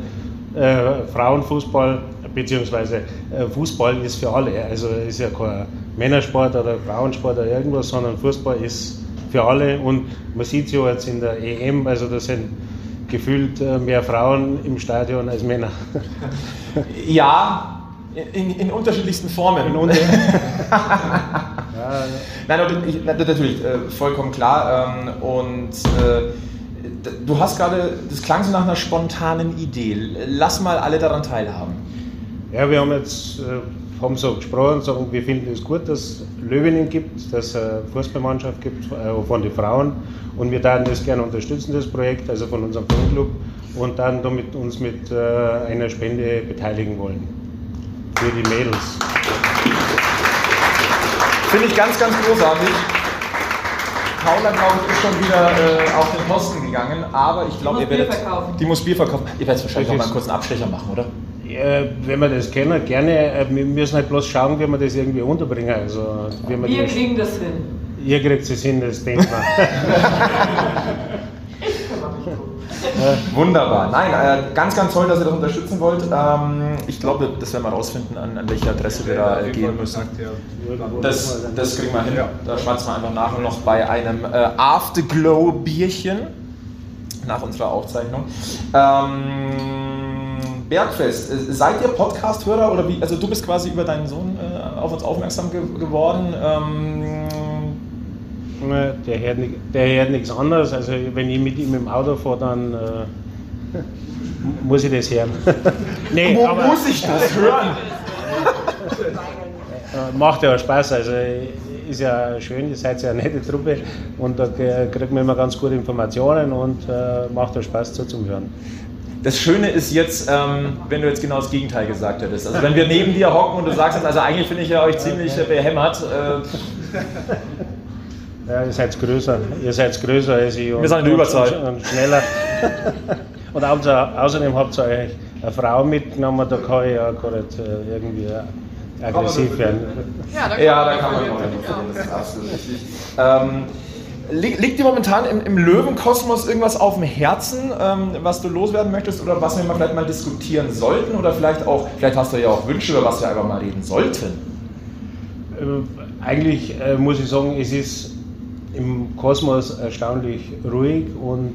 äh, Frauenfußball beziehungsweise äh, Fußball ist für alle. Also ist ja kein Männersport oder Frauensport oder irgendwas, sondern Fußball ist für alle. Und man sieht es ja jetzt in der EM, also da sind gefühlt äh, mehr Frauen im Stadion als Männer. Ja, in, in unterschiedlichsten Formen. In unter- Nein, ich, natürlich, äh, vollkommen klar. Ähm, und du hast gerade, das klang so nach einer spontanen Idee. Lass mal alle daran teilhaben. Ja, wir haben jetzt äh, haben so gesprochen, sagen, wir finden es gut, dass es Löwinnen gibt, dass es eine Fußballmannschaft gibt äh, von den Frauen und wir dann das gerne unterstützen, das Projekt, also von unserem Fanclub und dann damit uns mit äh, einer Spende beteiligen wollen. Für die Mädels. Finde ich ganz, ganz großartig. Paula, glaube ich, ist schon wieder äh, auf den Posten gegangen, aber ich glaube, muss ihr werdet. Bier verkaufen. Die muss Bier verkaufen. Ihr werdet wahrscheinlich noch mal einen kurzen Abstecher machen, oder? Äh, wenn wir das kennen, gerne. Äh, wir müssen halt bloß schauen, wie wir das irgendwie unterbringen. Also, wie wir kriegen das hin. Ihr kriegt es hin, das denkt man. Wunderbar. Nein, äh, ganz, ganz toll, dass ihr das unterstützen wollt. Ähm, ich glaube, das werden wir rausfinden, an, an welche Adresse wir da äh, gehen müssen. Das, das kriegen wir hin. Da schmeißen wir einfach nachher noch bei einem äh, Afterglow-Bierchen nach unserer Aufzeichnung. Ähm, Bergfest, äh, seid ihr Podcast-Hörer oder wie? Also du bist quasi über deinen Sohn äh, auf uns aufmerksam ge geworden. Ähm, Der hört, nicht, der hört nichts anderes. Also wenn ich mit ihm im Auto fahre, dann äh, muss ich das hören. nee, wo aber muss ich das hören? äh, macht ja auch Spaß. Also ist ja schön, ihr seid ja eine nette Truppe und da kriegt man immer ganz gute Informationen und äh, macht auch Spaß zuzuhören. Das Schöne ist jetzt, ähm, wenn du jetzt genau das Gegenteil gesagt hättest. Also wenn wir neben dir hocken und du sagst also eigentlich finde ich ja euch ziemlich äh, behämmert. Äh, Ja, ihr seid größer, ihr seid größer als ich. und- sind in der Überzahl. Und, und schneller. und außer, außerdem habt ihr euch eine Frau mitgenommen, da kann ich ja nicht äh, irgendwie aggressiv werden. Ja, da ja, da kann man verlieren, das ist absolut richtig. Ähm, li liegt dir momentan im, im Löwenkosmos irgendwas auf dem Herzen, ähm, was du loswerden möchtest oder was wir mal vielleicht mal diskutieren sollten oder vielleicht auch, vielleicht hast du ja auch Wünsche, über was wir einfach mal reden sollten. Äh, Eigentlich äh, muss ich sagen, es ist im Kosmos erstaunlich ruhig und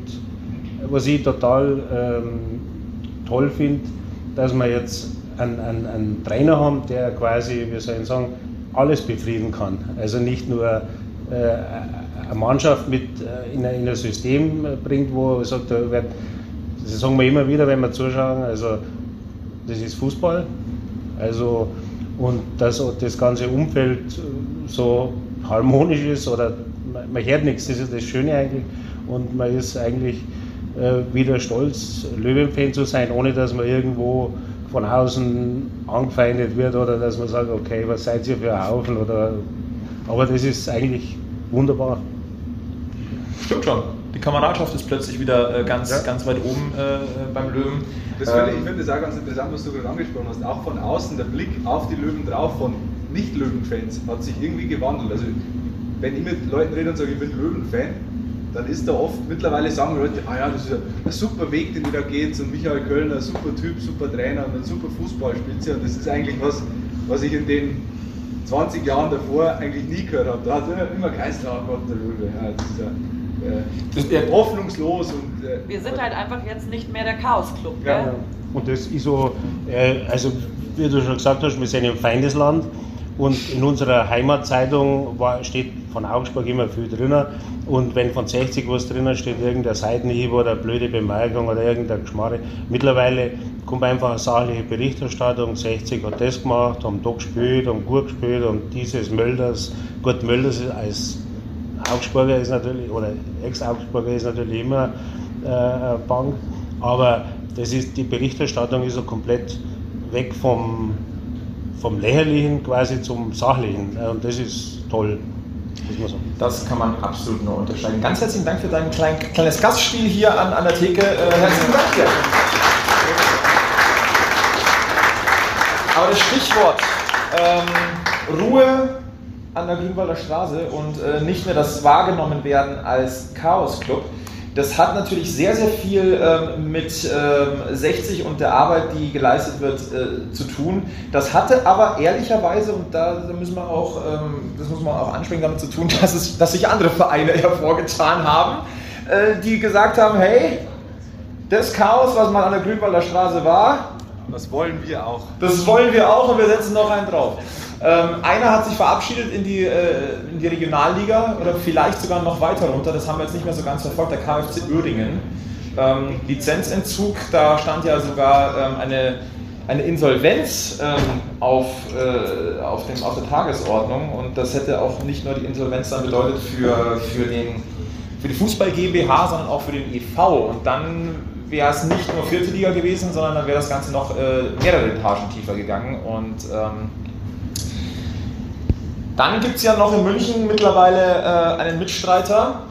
was ich total ähm, toll finde, dass wir jetzt einen, einen, einen Trainer haben, der quasi, wie soll ich sagen, alles befrieden kann. Also nicht nur äh, eine Mannschaft mit äh, in, ein, in ein System bringt, wo er sagt, da wird, das sagen wir immer wieder, wenn wir zuschauen, also das ist Fußball. Also, und dass das ganze Umfeld so harmonisch ist oder man, man hört nichts, das ist das Schöne eigentlich. Und man ist eigentlich äh, wieder stolz, Löwen-Fan zu sein, ohne dass man irgendwo von außen angefeindet wird oder dass man sagt, okay, was seid ihr für ein Haufen? Oder, aber das ist eigentlich wunderbar. Stimmt schon. Die Kameradschaft ist plötzlich wieder äh, ganz, Ja. ganz weit oben äh, beim Löwen. Das finde Ähm, ich finde das auch ganz interessant, was du gerade angesprochen hast. Auch von außen, der Blick auf die Löwen drauf von Nicht-Löwen-Fans hat sich irgendwie gewandelt. Also, wenn ich mit Leuten rede und sage, ich bin Löwen-Fan, dann ist da oft, mittlerweile sagen Leute, ah ja, das ist ein, ein super Weg, den ihr da geht. Und Michael Kölner, ein super Typ, super Trainer und ein super Fußballspitze. Und das ist eigentlich was, was ich in den 20 Jahren davor eigentlich nie gehört habe. Da hat immer, immer geheißen, oh Gott, der Löwe. Ja, das ist ja, Das- äh, hoffnungslos. Und, äh, Wir sind halt einfach jetzt nicht mehr der Chaos-Club. Ja. gell? Und das ist so, äh, also wie du schon gesagt hast, wir sind im Feindesland und in unserer Heimatzeitung war, steht von Augsburg immer viel drin. Und wenn von 60 was drinnen steht, irgendein Seitenhieb oder eine blöde Bemerkung oder irgendein Geschmarre, mittlerweile kommt einfach eine sachliche Berichterstattung. 60 hat das gemacht, haben da gespielt, haben gut gespielt, haben dieses Mölders. Gut, Mölders als Augsburger ist natürlich, oder Ex-Augsburger ist natürlich immer äh, Bank, aber das ist, die Berichterstattung ist so komplett weg vom, vom Lächerlichen quasi zum Sachlichen und das ist toll. Das kann man absolut nur unterscheiden. Ganz herzlichen Dank für dein klein, kleines Gastspiel hier an, an der Theke. Äh, herzlichen Dank dir. Aber das Stichwort ähm, Ruhe, an der Grünwalder Straße und äh, nicht mehr das wahrgenommen werden als Chaos-Club. Das hat natürlich sehr, sehr viel ähm, mit ähm, 60 und der Arbeit, die geleistet wird, äh, zu tun. Das hatte aber ehrlicherweise, und da, da müssen wir auch, ähm, das muss man auch ansprechen, damit zu tun, dass, es, dass sich andere Vereine hervorgetan haben, äh, die gesagt haben, hey, das Chaos, was mal an der Grünwalder Straße war, Das wollen wir auch. das wollen wir auch und wir setzen noch einen drauf. Ähm, einer hat sich verabschiedet in die, äh, in die Regionalliga oder vielleicht sogar noch weiter runter. Das haben wir jetzt nicht mehr so ganz verfolgt. Der KfC Uerdingen. Ähm, Lizenzentzug, da stand ja sogar ähm, eine, eine Insolvenz ähm, auf, äh, auf, dem, auf der Tagesordnung. Und das hätte auch nicht nur die Insolvenz dann bedeutet für, für, den, für die Fußball GmbH, sondern auch für den EV. Und dann wäre es nicht nur vierte Liga gewesen, sondern dann wäre das Ganze noch äh, mehrere Etagen tiefer gegangen. Und ähm, dann gibt es ja noch in München mittlerweile äh, einen Mitstreiter.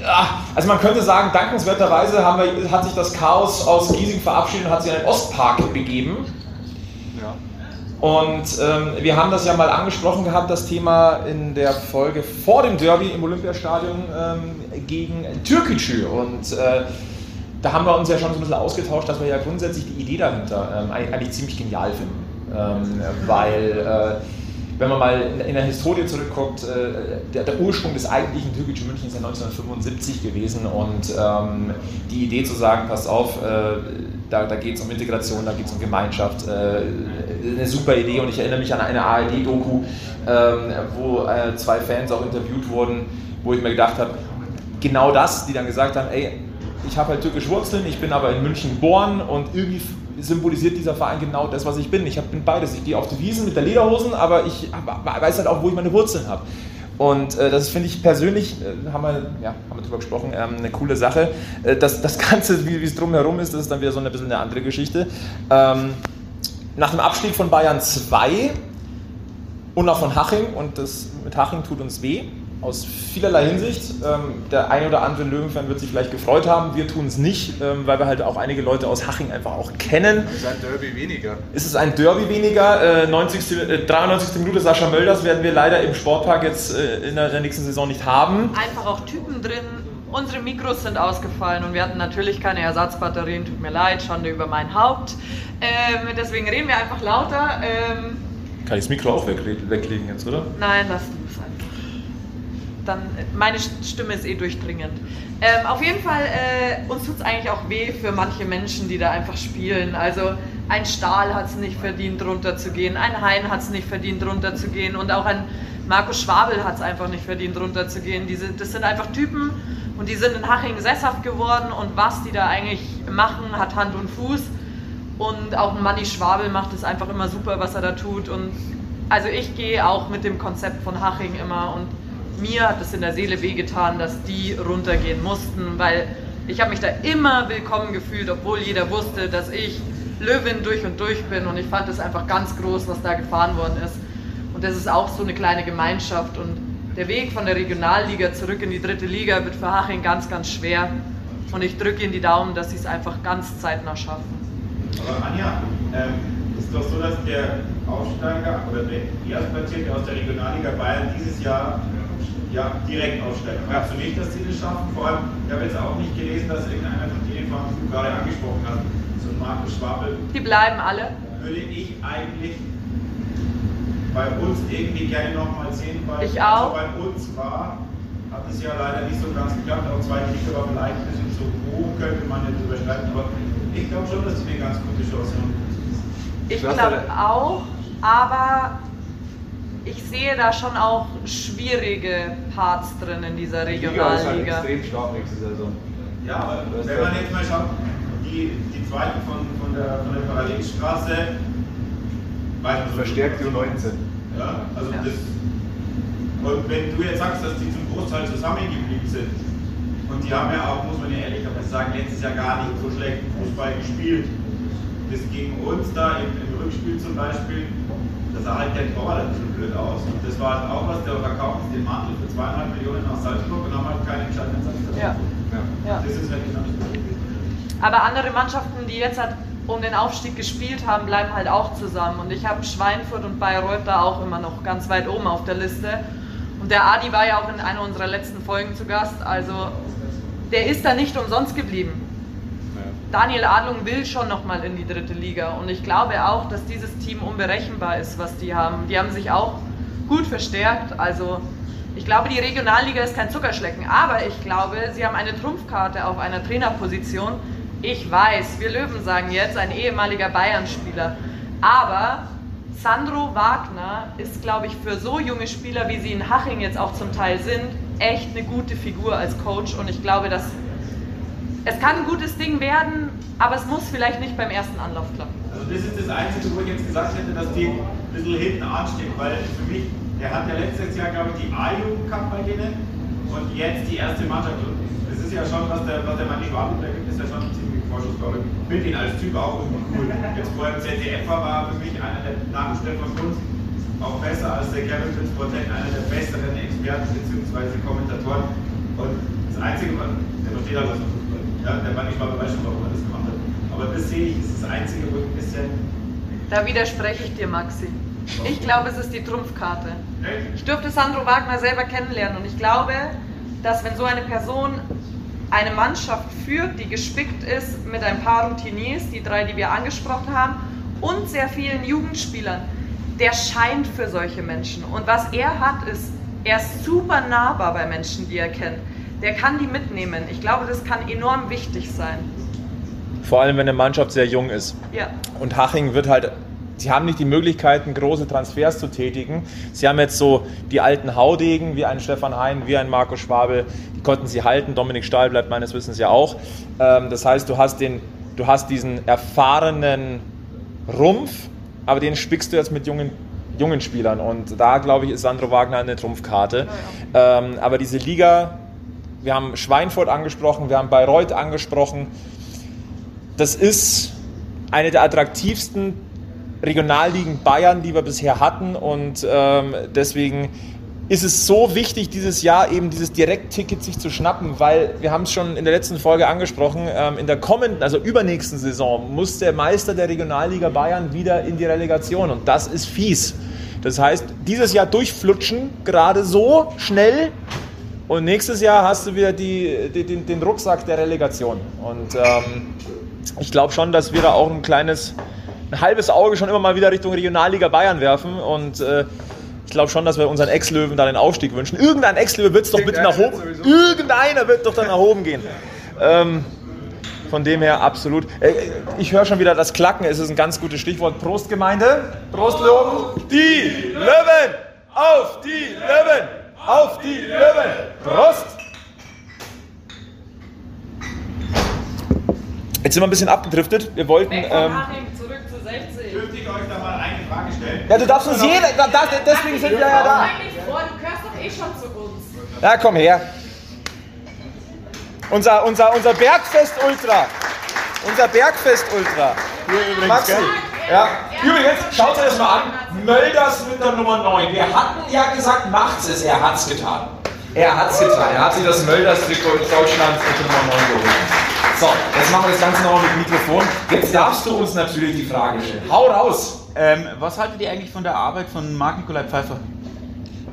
Ja, also man könnte sagen, dankenswerterweise wir, hat sich das Chaos aus Giesing verabschiedet und hat sich in den Ostpark begeben. Ja. Und ähm, wir haben das ja mal angesprochen gehabt, das Thema in der Folge vor dem Derby im Olympiastadion ähm, gegen Türkgücü. Und äh, da haben wir uns ja schon so ein bisschen ausgetauscht, dass wir ja grundsätzlich die Idee dahinter ähm, eigentlich, ziemlich genial finden. Ähm, weil, äh, wenn man mal in, in der Historie zurückguckt, äh, der, der Ursprung des eigentlichen Türkgücü München ist ja 1975 gewesen und ähm, die Idee zu sagen, passt auf, äh, da, da geht es um Integration, da geht es um Gemeinschaft, äh, eine super Idee und ich erinnere mich an eine ARD-Doku, ähm, wo äh, zwei Fans auch interviewt wurden, wo ich mir gedacht habe, genau das, die dann gesagt haben, ey, ich habe halt türkische Wurzeln, ich bin aber in München geboren und irgendwie symbolisiert dieser Verein genau das, was ich bin. Ich hab, bin beides. Ich gehe auf die Wiesen mit der Lederhosen, aber ich hab, weiß halt auch, wo ich meine Wurzeln habe. Und äh, das finde ich persönlich, äh, haben, wir, ja, haben wir drüber gesprochen, ähm, eine coole Sache. Äh, das, das Ganze, wie es drumherum ist, das ist dann wieder so ein bisschen eine andere Geschichte. Ähm, nach dem Abstieg von Bayern 2 und auch von Haching, und das mit Haching tut uns weh, aus vielerlei Hinsicht. Ähm, der ein oder andere Löwenfan wird sich vielleicht gefreut haben, wir tun es nicht, ähm, weil wir halt auch einige Leute aus Haching einfach auch kennen. Das ist ein Derby weniger. Es ist ein Derby weniger. Äh, 90, äh, 93. Minute Sascha Mölders werden wir leider im Sportpark jetzt äh, in der, der nächsten Saison nicht haben. Einfach auch Typen drin. Unsere Mikros sind ausgefallen und wir hatten natürlich keine Ersatzbatterien. Tut mir leid, Schande über mein Haupt. Ähm, deswegen reden wir einfach lauter. Ähm, Kann ich das Mikro auch wegle- weglegen jetzt, oder? Nein, lass du es einfach. Dann, meine Stimme ist eh durchdringend. Ähm, auf jeden Fall, äh, uns tut es eigentlich auch weh für manche Menschen, die da einfach spielen. Also ein Stahl hat es nicht verdient, runterzugehen. Ein Hein hat es nicht verdient, runterzugehen. Und auch ein Markus Schwabel hat es einfach nicht verdient, runterzugehen. Diese, das sind einfach Typen und die sind in Haching sesshaft geworden. Und was die da eigentlich machen, hat Hand und Fuß. Und auch ein Manni Schwabel macht es einfach immer super, was er da tut. Und also ich gehe auch mit dem Konzept von Haching immer und mir hat es in der Seele wehgetan, dass die runtergehen mussten, weil ich habe mich da immer willkommen gefühlt, obwohl jeder wusste, dass ich Löwin durch und durch bin und ich fand es einfach ganz groß, was da gefahren worden ist. Und das ist auch so eine kleine Gemeinschaft und der Weg von der Regionalliga zurück in die dritte Liga wird für Haching ganz, ganz schwer. Und ich drücke ihnen die Daumen, dass sie es einfach ganz zeitnah schaffen. Aber Anja, ähm, ist doch so, dass der Aufsteiger oder der Erstplatzierte aus der Regionalliga Bayern dieses Jahr ja, direkt aufsteigt. Glaubst du nicht, dass sie das schaffen? Vor allem, ich habe jetzt auch nicht gelesen, dass irgendeiner von denen, die du gerade angesprochen hast, so ein Markus Schwabel, Die bleiben alle. würde ich eigentlich bei uns irgendwie gerne nochmal sehen, weil Ich auch. also bei uns war, hat es ja leider nicht so ganz geklappt. Auch zweite Liga war vielleicht ein bisschen zu hoch, könnte man jetzt überschreiten, aber ich glaube schon, dass sie eine ganz gute Chance haben. Ich glaube auch, aber ich sehe da schon auch schwierige Parts drin in dieser Die Liga ist halt Regionalliga. extrem stark nächste Saison. Ja, aber wenn man jetzt mal schaut, die, die zweiten von, von, der, von der Parallelstraße, Verstärkt die U19. Ja, also Ja. das. Und wenn du jetzt sagst, dass die zum Großteil zusammengeblieben sind, und die haben ja auch, muss man ja ehrlicherweise sagen, letztes Jahr gar nicht so schlecht Fußball gespielt. Das gegen uns da im, im Rückspiel zum Beispiel, da sah halt der Torwart ein bisschen blöd aus. Und das war halt auch was, der verkauft den Mantel für zweieinhalb Millionen aus Salzburg und haben halt keinen entscheidenden Satz Ja. Ja. Ja. Das ist halt genau das Problem. Aber andere Mannschaften, die jetzt halt um den Aufstieg gespielt haben, bleiben halt auch zusammen. Und ich habe Schweinfurt und Bayreuth da auch immer noch ganz weit oben auf der Liste. Und der Adi war ja auch in einer unserer letzten Folgen zu Gast. Also der ist da nicht umsonst geblieben. Daniel Adlung will schon nochmal in die dritte Liga. Und ich glaube auch, dass dieses Team unberechenbar ist, was die haben. Die haben sich auch gut verstärkt. Also ich glaube, die Regionalliga ist kein Zuckerschlecken. Aber ich glaube, sie haben eine Trumpfkarte auf einer Trainerposition. Ich weiß, wir Löwen sagen jetzt, ein ehemaliger Bayern-Spieler. Aber Sandro Wagner ist, glaube ich, für so junge Spieler, wie sie in Haching jetzt auch zum Teil sind, echt eine gute Figur als Coach. Und ich glaube, dass es kann ein gutes Ding werden, aber es muss vielleicht nicht beim ersten Anlauf klappen. Also das ist das Einzige, wo ich jetzt gesagt hätte, dass die ein bisschen hinten anstehen, weil für mich, der hat ja letztes Jahr, glaube ich, die A-Jugend gehabt bei denen und jetzt die erste Mannschaft. Und das ist ja schon, was der, was der Manni Schwaben da gibt, ist ja schon ein ziemlich Vorschuss, glaube ich. Ich finde ihn als Typ auch irgendwie cool. Jetzt vorher im ZDF war für mich einer der nach Stefan Kunz auch besser als der Kevin Fitzbourne, einer der besseren Experten bzw. Kommentatoren. Und das Einzige, der versteht was. Ja, der war weiß schon, warum er das gemacht hat. Aber das sehe ich, ist das Einzige, wo ich ein bisschen. Da widerspreche ich dir, Maxi. Ich glaube, es ist die Trumpfkarte. Ich durfte Sandro Wagner selber kennenlernen und ich glaube, dass wenn so eine Person eine Mannschaft führt, die gespickt ist mit ein paar Routiniers, die drei, die wir angesprochen haben, und sehr vielen Jugendspielern, der scheint für solche Menschen. Und was er hat, ist, er ist super nahbar bei Menschen, die er kennt. Der kann die mitnehmen. Ich glaube, das kann enorm wichtig sein. Vor allem, wenn eine Mannschaft sehr jung ist. Ja. Und Haching wird halt, sie haben nicht die Möglichkeiten, große Transfers zu tätigen. Sie haben jetzt so die alten Haudegen, wie ein Stefan Hein, wie ein Marco Schwabel, die konnten sie halten. Dominik Stahl bleibt meines Wissens ja auch. Ähm, das heißt, du hast, den, du hast diesen erfahrenen Rumpf, aber den spickst du jetzt mit jungen jungen Spielern und da glaube ich ist Sandro Wagner eine Trumpfkarte. Ähm, aber diese Liga, wir haben Schweinfurt angesprochen, wir haben Bayreuth angesprochen, das ist eine der attraktivsten Regionalligen Bayern, die wir bisher hatten. Und ähm, deswegen ist es so wichtig, dieses Jahr eben dieses Direktticket sich zu schnappen, weil wir haben es schon in der letzten Folge angesprochen, ähm, in der kommenden, also übernächsten Saison muss der Meister der Regionalliga Bayern wieder in die Relegation. Und das ist fies. Das heißt, dieses Jahr durchflutschen, gerade so schnell und nächstes Jahr hast du wieder die, die, den, den Rucksack der Relegation. Und ähm, ich glaube schon, dass wir da auch ein kleines, ein halbes Auge schon immer mal wieder Richtung Regionalliga Bayern werfen und äh, ich glaube schon, dass wir unseren Ex-Löwen da den Aufstieg wünschen. Irgendein Ex-Löwe wird es doch bitte nach oben. Irgendeiner wird doch dann nach oben gehen. Ähm, von dem her absolut. Äh, Ich höre schon wieder das Klacken, es ist ein ganz gutes Stichwort. Prost, Gemeinde. Prost, Löwen. Die Löwen! Auf die Löwen! Auf die Löwen! Prost! Jetzt sind wir ein bisschen abgedriftet. Wir wollten. Weg Ähm, zurück zu 60. Dürfte ich euch da mal eine Frage stellen? ja, du darfst uns jeder. Da, da, deswegen sind wir ja da. vor, du gehörst doch eh schon zu uns. Ja, komm her. Unser, unser, unser Bergfest-Ultra. Unser Bergfest-Ultra. Maxi. Ja. Übrigens, schaut euch das mal an. Mölders mit der Nummer 9. Wir hatten ja gesagt, macht's es. Er hat's getan. Er hat's getan. Er hat sich das Mölders-Trikot in Deutschland mit der Nummer 9 geholt. So, jetzt machen wir das Ganze nochmal mit Mikrofon. Jetzt darfst du uns natürlich die Frage stellen. Hau raus! Ähm, was haltet ihr eigentlich von der Arbeit von Marc Nikolai Pfeiffer?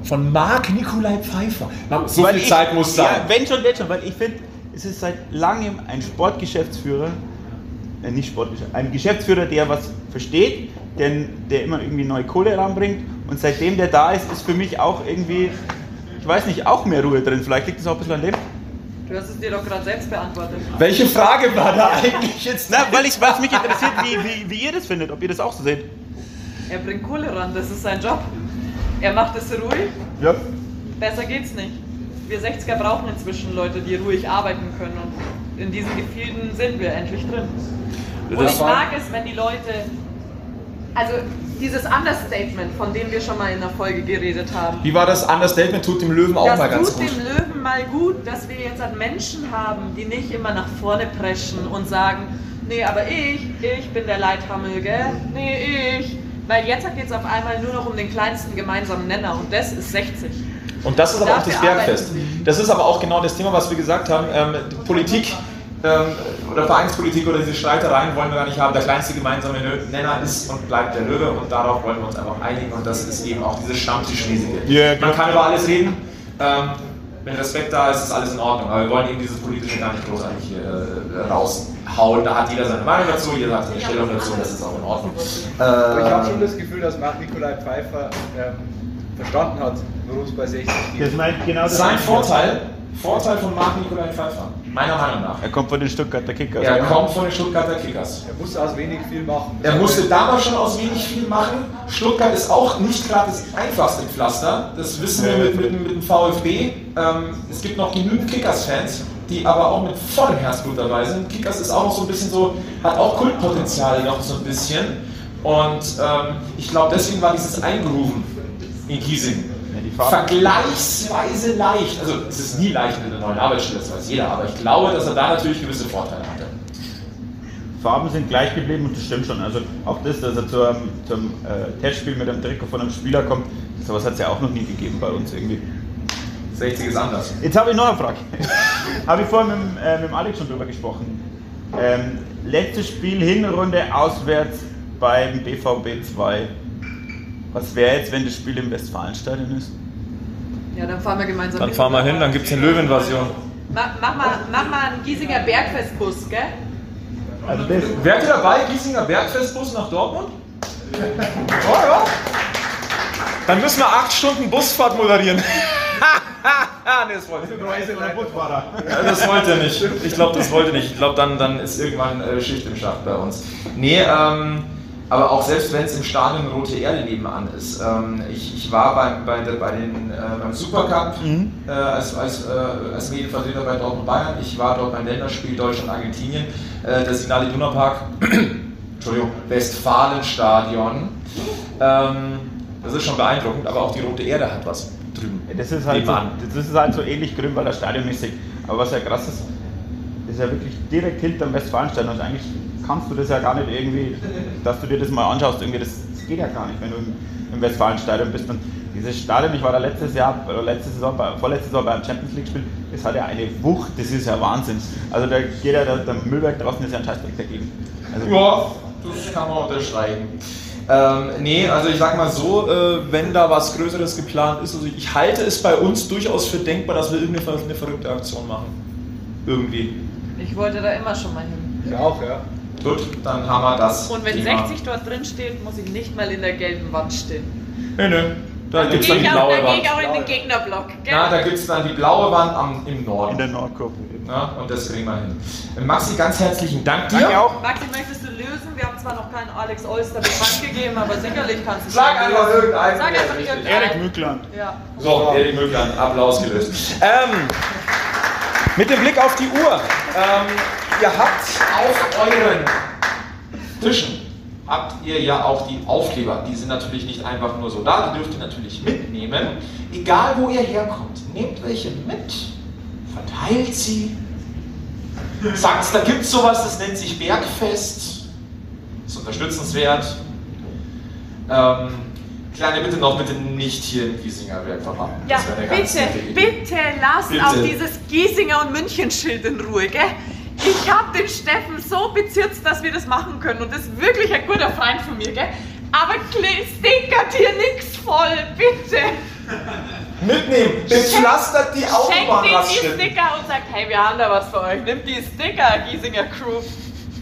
Von Marc Nikolai Pfeiffer. Na, so Weil viel ich- Zeit muss sein. Ja, wenn schon, wenn schon, weil ich finde, es ist seit langem ein Sportgeschäftsführer, äh, nicht Sportgeschäftsführer, ein Geschäftsführer, der was versteht, denn der immer irgendwie neue Kohle ranbringt und seitdem der da ist, ist für mich auch irgendwie, ich weiß nicht, auch mehr Ruhe drin. Vielleicht liegt es auch ein bisschen an dem. Du hast es dir doch gerade selbst beantwortet. Welche Frage war da eigentlich jetzt? Na, weil ich, es mich interessiert, wie, wie, wie ihr das findet, ob ihr das auch so seht. Er bringt Kohle ran, das ist sein Job. Er macht es ruhig, Ja. besser geht's nicht. Wir 60er brauchen inzwischen Leute, die ruhig arbeiten können und in diesen Gefilden sind wir endlich drin. Und Das ich mag es, wenn die Leute, also dieses Understatement, von dem wir schon mal in der Folge geredet haben, Wie war das Understatement? Tut dem Löwen auch das mal ganz tut gut. dem Löwen mal gut, dass wir jetzt an Menschen haben, die nicht immer nach vorne preschen und sagen, nee, aber ich, ich bin der Leithammel, gell? Nee, ich. Weil jetzt geht es auf einmal nur noch um den kleinsten gemeinsamen Nenner und das ist 60. Und das ist aber auch das Bergfest. Das ist aber auch genau das Thema, was wir gesagt haben. Ähm, Politik, ähm, oder Vereinspolitik oder diese Streitereien wollen wir gar nicht haben. Der kleinste gemeinsame Nenner ist und bleibt der Löwe und darauf wollen wir uns einfach einigen und das ist eben auch dieses Stammtischmäßige. Ja, Man kann über alles reden. Ähm, wenn Respekt da ist, ist alles in Ordnung. Aber wir wollen eben dieses Politische gar nicht großartig hier äh, raushauen. Da hat jeder seine Meinung dazu, jeder hat seine Stellung dazu, das ist auch in Ordnung. Ich habe Ähm, schon das Gefühl, dass Marc Nikolai Pfeiffer ähm, verstanden hat, worum es bei 60 geht. Das meint genau das. sein Vorteil, Vorteil von Marc Nikolai Pfeiffer, meiner Meinung nach. Er kommt von den Stuttgarter Kickers. Er ja. kommt von den Stuttgarter Kickers. Er muss aus wenig viel machen. Er musste damals schon aus wenig viel machen. Stuttgart ist auch nicht gerade das einfachste Pflaster. Das wissen wir mit, mit, mit dem VfB. Ähm, es gibt noch genügend Kickers-Fans, die aber auch mit vollem Herzblut dabei sind. Kickers ist auch noch so ein bisschen so, hat auch Kultpotenzial noch so ein bisschen. Und ähm, ich glaube, deswegen war dieses Eingrooven in Giesing vergleichsweise leicht. Also es ist nie leicht mit einer neuen Arbeitsstelle, das weiß jeder. Aber ich glaube, dass er da natürlich gewisse Vorteile hatte. Farben sind gleich geblieben und das stimmt schon. Also auch das, dass er zum, zum äh, Testspiel mit einem Trikot von einem Spieler kommt, sowas hat es ja auch noch nie gegeben bei uns irgendwie. 60 ist anders. Jetzt habe ich noch eine Frage. habe ich vorhin mit, äh, mit Alex schon drüber gesprochen. Ähm, letztes Spiel, Hinrunde auswärts beim BVB 2. Was wäre jetzt, wenn das Spiel im Westfalenstadion ist? Ja, dann fahren wir gemeinsam Dann fahren wir hin, dann gibt es eine Löwenversion. Mach, mach, mal, mach mal einen Giesinger Bergfestbus, gell? Also Wärt ihr dabei, Giesinger Bergfestbus nach Dortmund? Oh ja. Dann müssen wir acht Stunden Busfahrt moderieren. nee, das wollte ich ja, Das wollte er nicht. Ich glaube, das wollte nicht. Ich glaube, dann, dann ist irgendwann äh, Schicht im Schacht bei uns. Nee, ähm, aber auch selbst wenn es im Stadion Rote Erde nebenan ist. Ähm, ich, ich war beim, bei, der, bei den, äh, beim Supercup äh, als, als, äh, als Medienvertreter bei Dortmund Bayern. Ich war dort beim Länderspiel Deutschland-Argentinien. Äh, das Signal Iduna Park, Entschuldigung, Westfalenstadion. Ähm, das ist schon beeindruckend, aber auch die Rote Erde hat was drüben. das, ist halt so, das ist halt so ähnlich grün, weil das stadionmäßig. Aber was ja krass ist, ist ja wirklich direkt hinterm Westfalenstadion. Und eigentlich kannst du das ja gar nicht irgendwie, dass du dir das mal anschaust. Irgendwie, das, das geht ja gar nicht, wenn du im, im Westfalenstadion bist. Und dieses Stadion, ich war da letztes Jahr, oder letzte Saison, bei, vorletzte Saison beim Champions League Spiel, das hat ja eine Wucht, das ist ja Wahnsinn. Also da geht ja der, der Müllberg draußen ist ja ein Scheißdreck dagegen. Also, Ja, das kann man unterschreiben. Ähm, nee, also ich sag mal so, äh, wenn da was Größeres geplant ist, also ich halte es bei uns durchaus für denkbar, dass wir irgendeine eine verrückte Aktion machen. Irgendwie. Ich wollte da immer schon mal hin. Ich auch, ja. Gut, dann haben wir das. Und wenn Thema. 60 dort drin steht, muss ich nicht mal in der gelben Wand stehen. Nö, nö. Da Dann gibt es gehe dann die ich, auch- blaue dann geh ich Wand. auch in den Gegnerblock. Gell? Na, da gibt es dann die blaue Wand am, im Norden. in der Nordkurve. Ja, und das kriegen wir hin. Maxi, ganz herzlichen Dank dir. Danke auch. Maxi, möchtest du lösen? Wir haben zwar noch keinen Alex Olster bekannt gegeben, aber sicherlich kannst du Sag schon einfach lösen. irgendeinen, Sag einfach irgendeinen. Erik Mückland. Ja. So, Erik Mögler, Applaus gelöst. Ähm, mit dem Blick auf die Uhr. Ähm, ihr habt auf euren Tischen habt ihr ja auch die Aufkleber. Die sind natürlich nicht einfach nur so da, die dürft ihr natürlich mitnehmen. Egal wo ihr herkommt, nehmt welche mit, verteilt sie. Sagt, da gibt es sowas, das nennt sich Bergfest. Ist unterstützenswert. Ähm, kleine Bitte noch, bitte nicht hier im Giesinger Werk verpacken. Ja, bitte, bitte lasst Bitte. auch dieses Giesinger und München-Schild in Ruhe, gell? Ich habe den Steffen so bezirzt, dass wir das machen können und das ist wirklich ein guter Freund von mir, gell? Aber stickert hier nichts voll, bitte. Mitnehmen, bepflastert die Schenkt ihm die. Sticker und sagt, hey, wir haben da was für euch. Nimmt die Sticker, Giesinger Crew.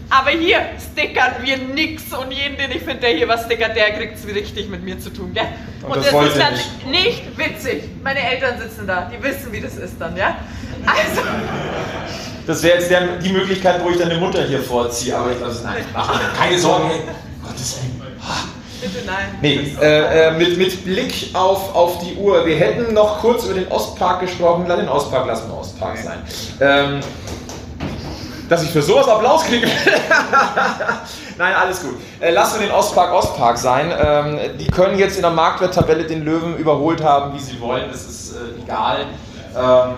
Aber hier stickern wir nix und jeden, den ich finde, der hier was stickert, der kriegt es richtig mit mir zu tun, gell? Und das wollt ist dann nicht. nicht witzig. Meine Eltern sitzen da, die wissen, wie das ist dann, ja? Also, Das wäre jetzt der, die Möglichkeit, wo ich deine Mutter hier vorziehe. Aber ich also, nein, mach keine Sorgen. Gottes Willen. bitte nein. Nee, äh, äh, mit, mit Blick auf, auf die Uhr. Wir hätten noch kurz über den Ostpark gesprochen. Lass den Ostpark, lassen wir Ostpark sein. Ähm, dass ich für sowas Applaus kriege. Nein, alles gut. Äh, lassen wir den Ostpark Ostpark sein. Ähm, die können jetzt in der Marktwerttabelle den Löwen überholt haben, wie sie wollen. Das ist äh, egal. Ähm,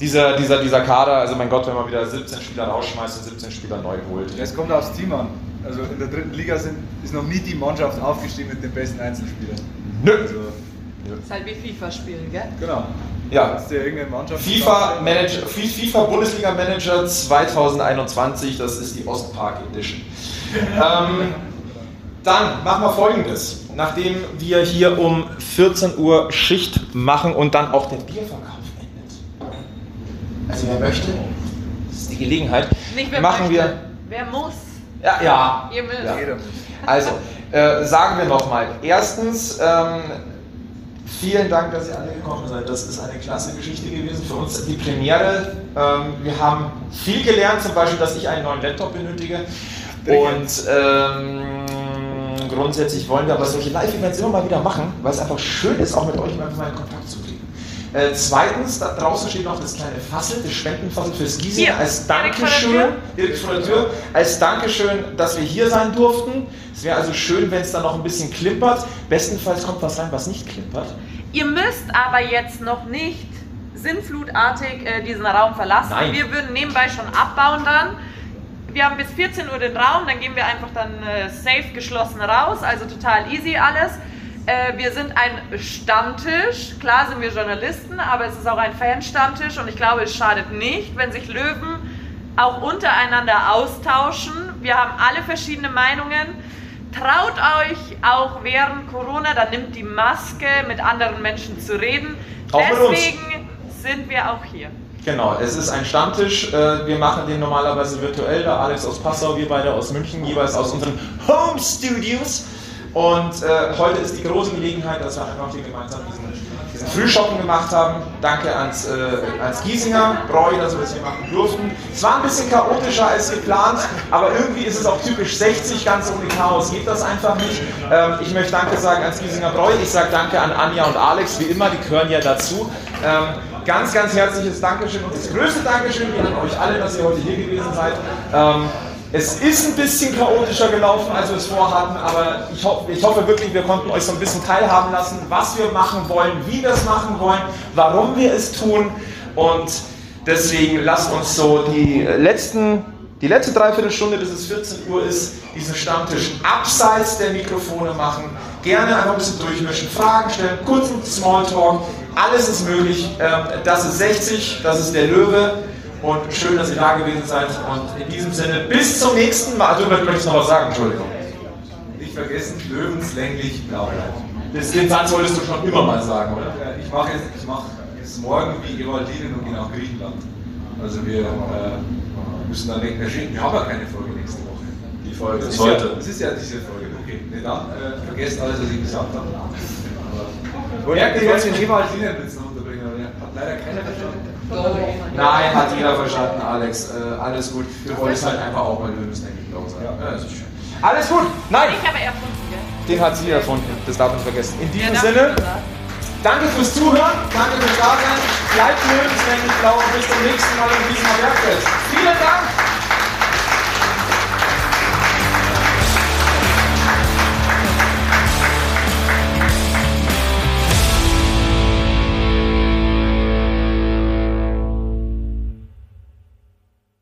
dieser, dieser, dieser Kader, also mein Gott, wenn man wieder 17 Spieler rausschmeißt und 17 Spieler neu holt. Es kommt aufs Team an. Also in der dritten Liga sind, ist noch nie die Mannschaft aufgestiegen mit den besten Einzelspielern. Nö. Also ist halt wie FIFA spielen, gell? Genau. Ja. Du ja irgendeine Mannschaft? FIFA Manager, FIFA Bundesliga Manager 2021, das ist die Ostpark Edition. ähm, dann machen wir folgendes. Nachdem wir hier um 14 Uhr Schicht machen und dann auch der Bierverkauf endet. Also wer möchte, das ist die Gelegenheit, Nicht wer machen möchte. wir. Wer muss? Ja, ja. Ihr müsst. Ja. Also, äh, sagen wir nochmal. Erstens, ähm, vielen Dank, dass ihr alle gekommen seid. Das ist eine klasse Geschichte gewesen. Für uns die Premiere. Ähm, wir haben viel gelernt, zum Beispiel, dass ich einen neuen Laptop benötige. Und ähm, grundsätzlich wollen wir aber solche Live-Events immer mal wieder machen, weil es einfach schön ist, auch mit euch mal in Kontakt. Äh, zweitens, da draußen steht noch das kleine Fassel, das Spendenfassel fürs Giesing Hier, als Dankeschön, direkt vor der Tür, als Dankeschön, dass wir hier sein durften. Es wäre also schön, wenn es da noch ein bisschen klimpert. Bestenfalls kommt was rein, was nicht klimpert. Ihr müsst aber jetzt noch nicht sinnflutartig äh, diesen Raum verlassen. Nein. Wir würden nebenbei schon abbauen dann. Wir haben bis 14 Uhr den Raum, dann gehen wir einfach dann äh, safe geschlossen raus, also total easy alles. Äh, wir sind ein Stammtisch, klar sind wir Journalisten, aber es ist auch ein Fan-Stammtisch und ich glaube, es schadet nicht, wenn sich Löwen auch untereinander austauschen. Wir haben alle verschiedene Meinungen. Traut euch auch während Corona, dann nimmt die Maske, mit anderen Menschen zu reden. Auch. Deswegen sind wir auch hier. Genau, es ist ein Stammtisch. Äh, Wir machen den normalerweise virtuell. Der Alex aus Passau, wir beide aus München, jeweils aus unseren Home Studios. Und äh, heute ist die große Gelegenheit, dass wir einfach hier gemeinsam diesen, diesen Frühschoppen gemacht haben. Danke ans, äh, ans Giesinger Bräu, dass wir das hier machen durften. Es war ein bisschen chaotischer als geplant, aber irgendwie ist es auch typisch 60, ganz ohne Chaos geht das einfach nicht. Ähm, ich möchte Danke sagen ans Giesinger Bräu. Ich sage Danke an Anja und Alex, wie immer, die gehören ja dazu. Ähm, ganz, ganz herzliches Dankeschön und das größte Dankeschön geht an euch alle, dass ihr heute hier gewesen seid. Ähm, es ist ein bisschen chaotischer gelaufen, als wir es vorhatten, aber ich, ho ich hoffe wirklich, wir konnten euch so ein bisschen teilhaben lassen, was wir machen wollen, wie wir es machen wollen, warum wir es tun. Und deswegen lasst uns so die letzten, die letzte Dreiviertelstunde, bis es 14 Uhr ist, diesen Stammtisch abseits der Mikrofone machen. Gerne einfach ein bisschen durchmischen, Fragen stellen, kurzen Smalltalk. Alles ist möglich. Ähm, Das ist 60, das ist der Löwe. Und schön, dass ihr da gewesen seid. Und in diesem Sinne, bis zum nächsten Mal. Du möchtest noch was sagen, Entschuldigung. Nicht vergessen, lebenslänglich blau bleiben. Das, den Satz wolltest du schon immer mal sagen, oder? Ich mache jetzt, ich mache jetzt morgen wie Geraldinen und gehe nach Griechenland. Also wir äh, müssen dann weg. Wir haben ja keine Folge nächste Woche. Die Folge Das ist ist, ja, heute. das ist ja diese Folge. Okay, nee, dann äh, vergesst alles, was ich gesagt habe. Aber Merkt ihr jetzt den Geraldinen Witz noch unterbringen, aber der hat leider keiner verstanden. Nein, hat jeder verstanden, Alex. Äh, alles gut. Du wolltest halt einfach auch mal lebenslänglich blau sein. Ja, das ist schön. Alles gut. Nein, Ich habe erfunden, gell? den hat sie erfunden. Das darf man nicht vergessen. In diesem Ja, danke Sinne, danke fürs Zuhören. Danke fürs Dasein. Bleibt lebenslänglich blau und bis zum nächsten Mal in diesem Bergfest. Vielen Dank.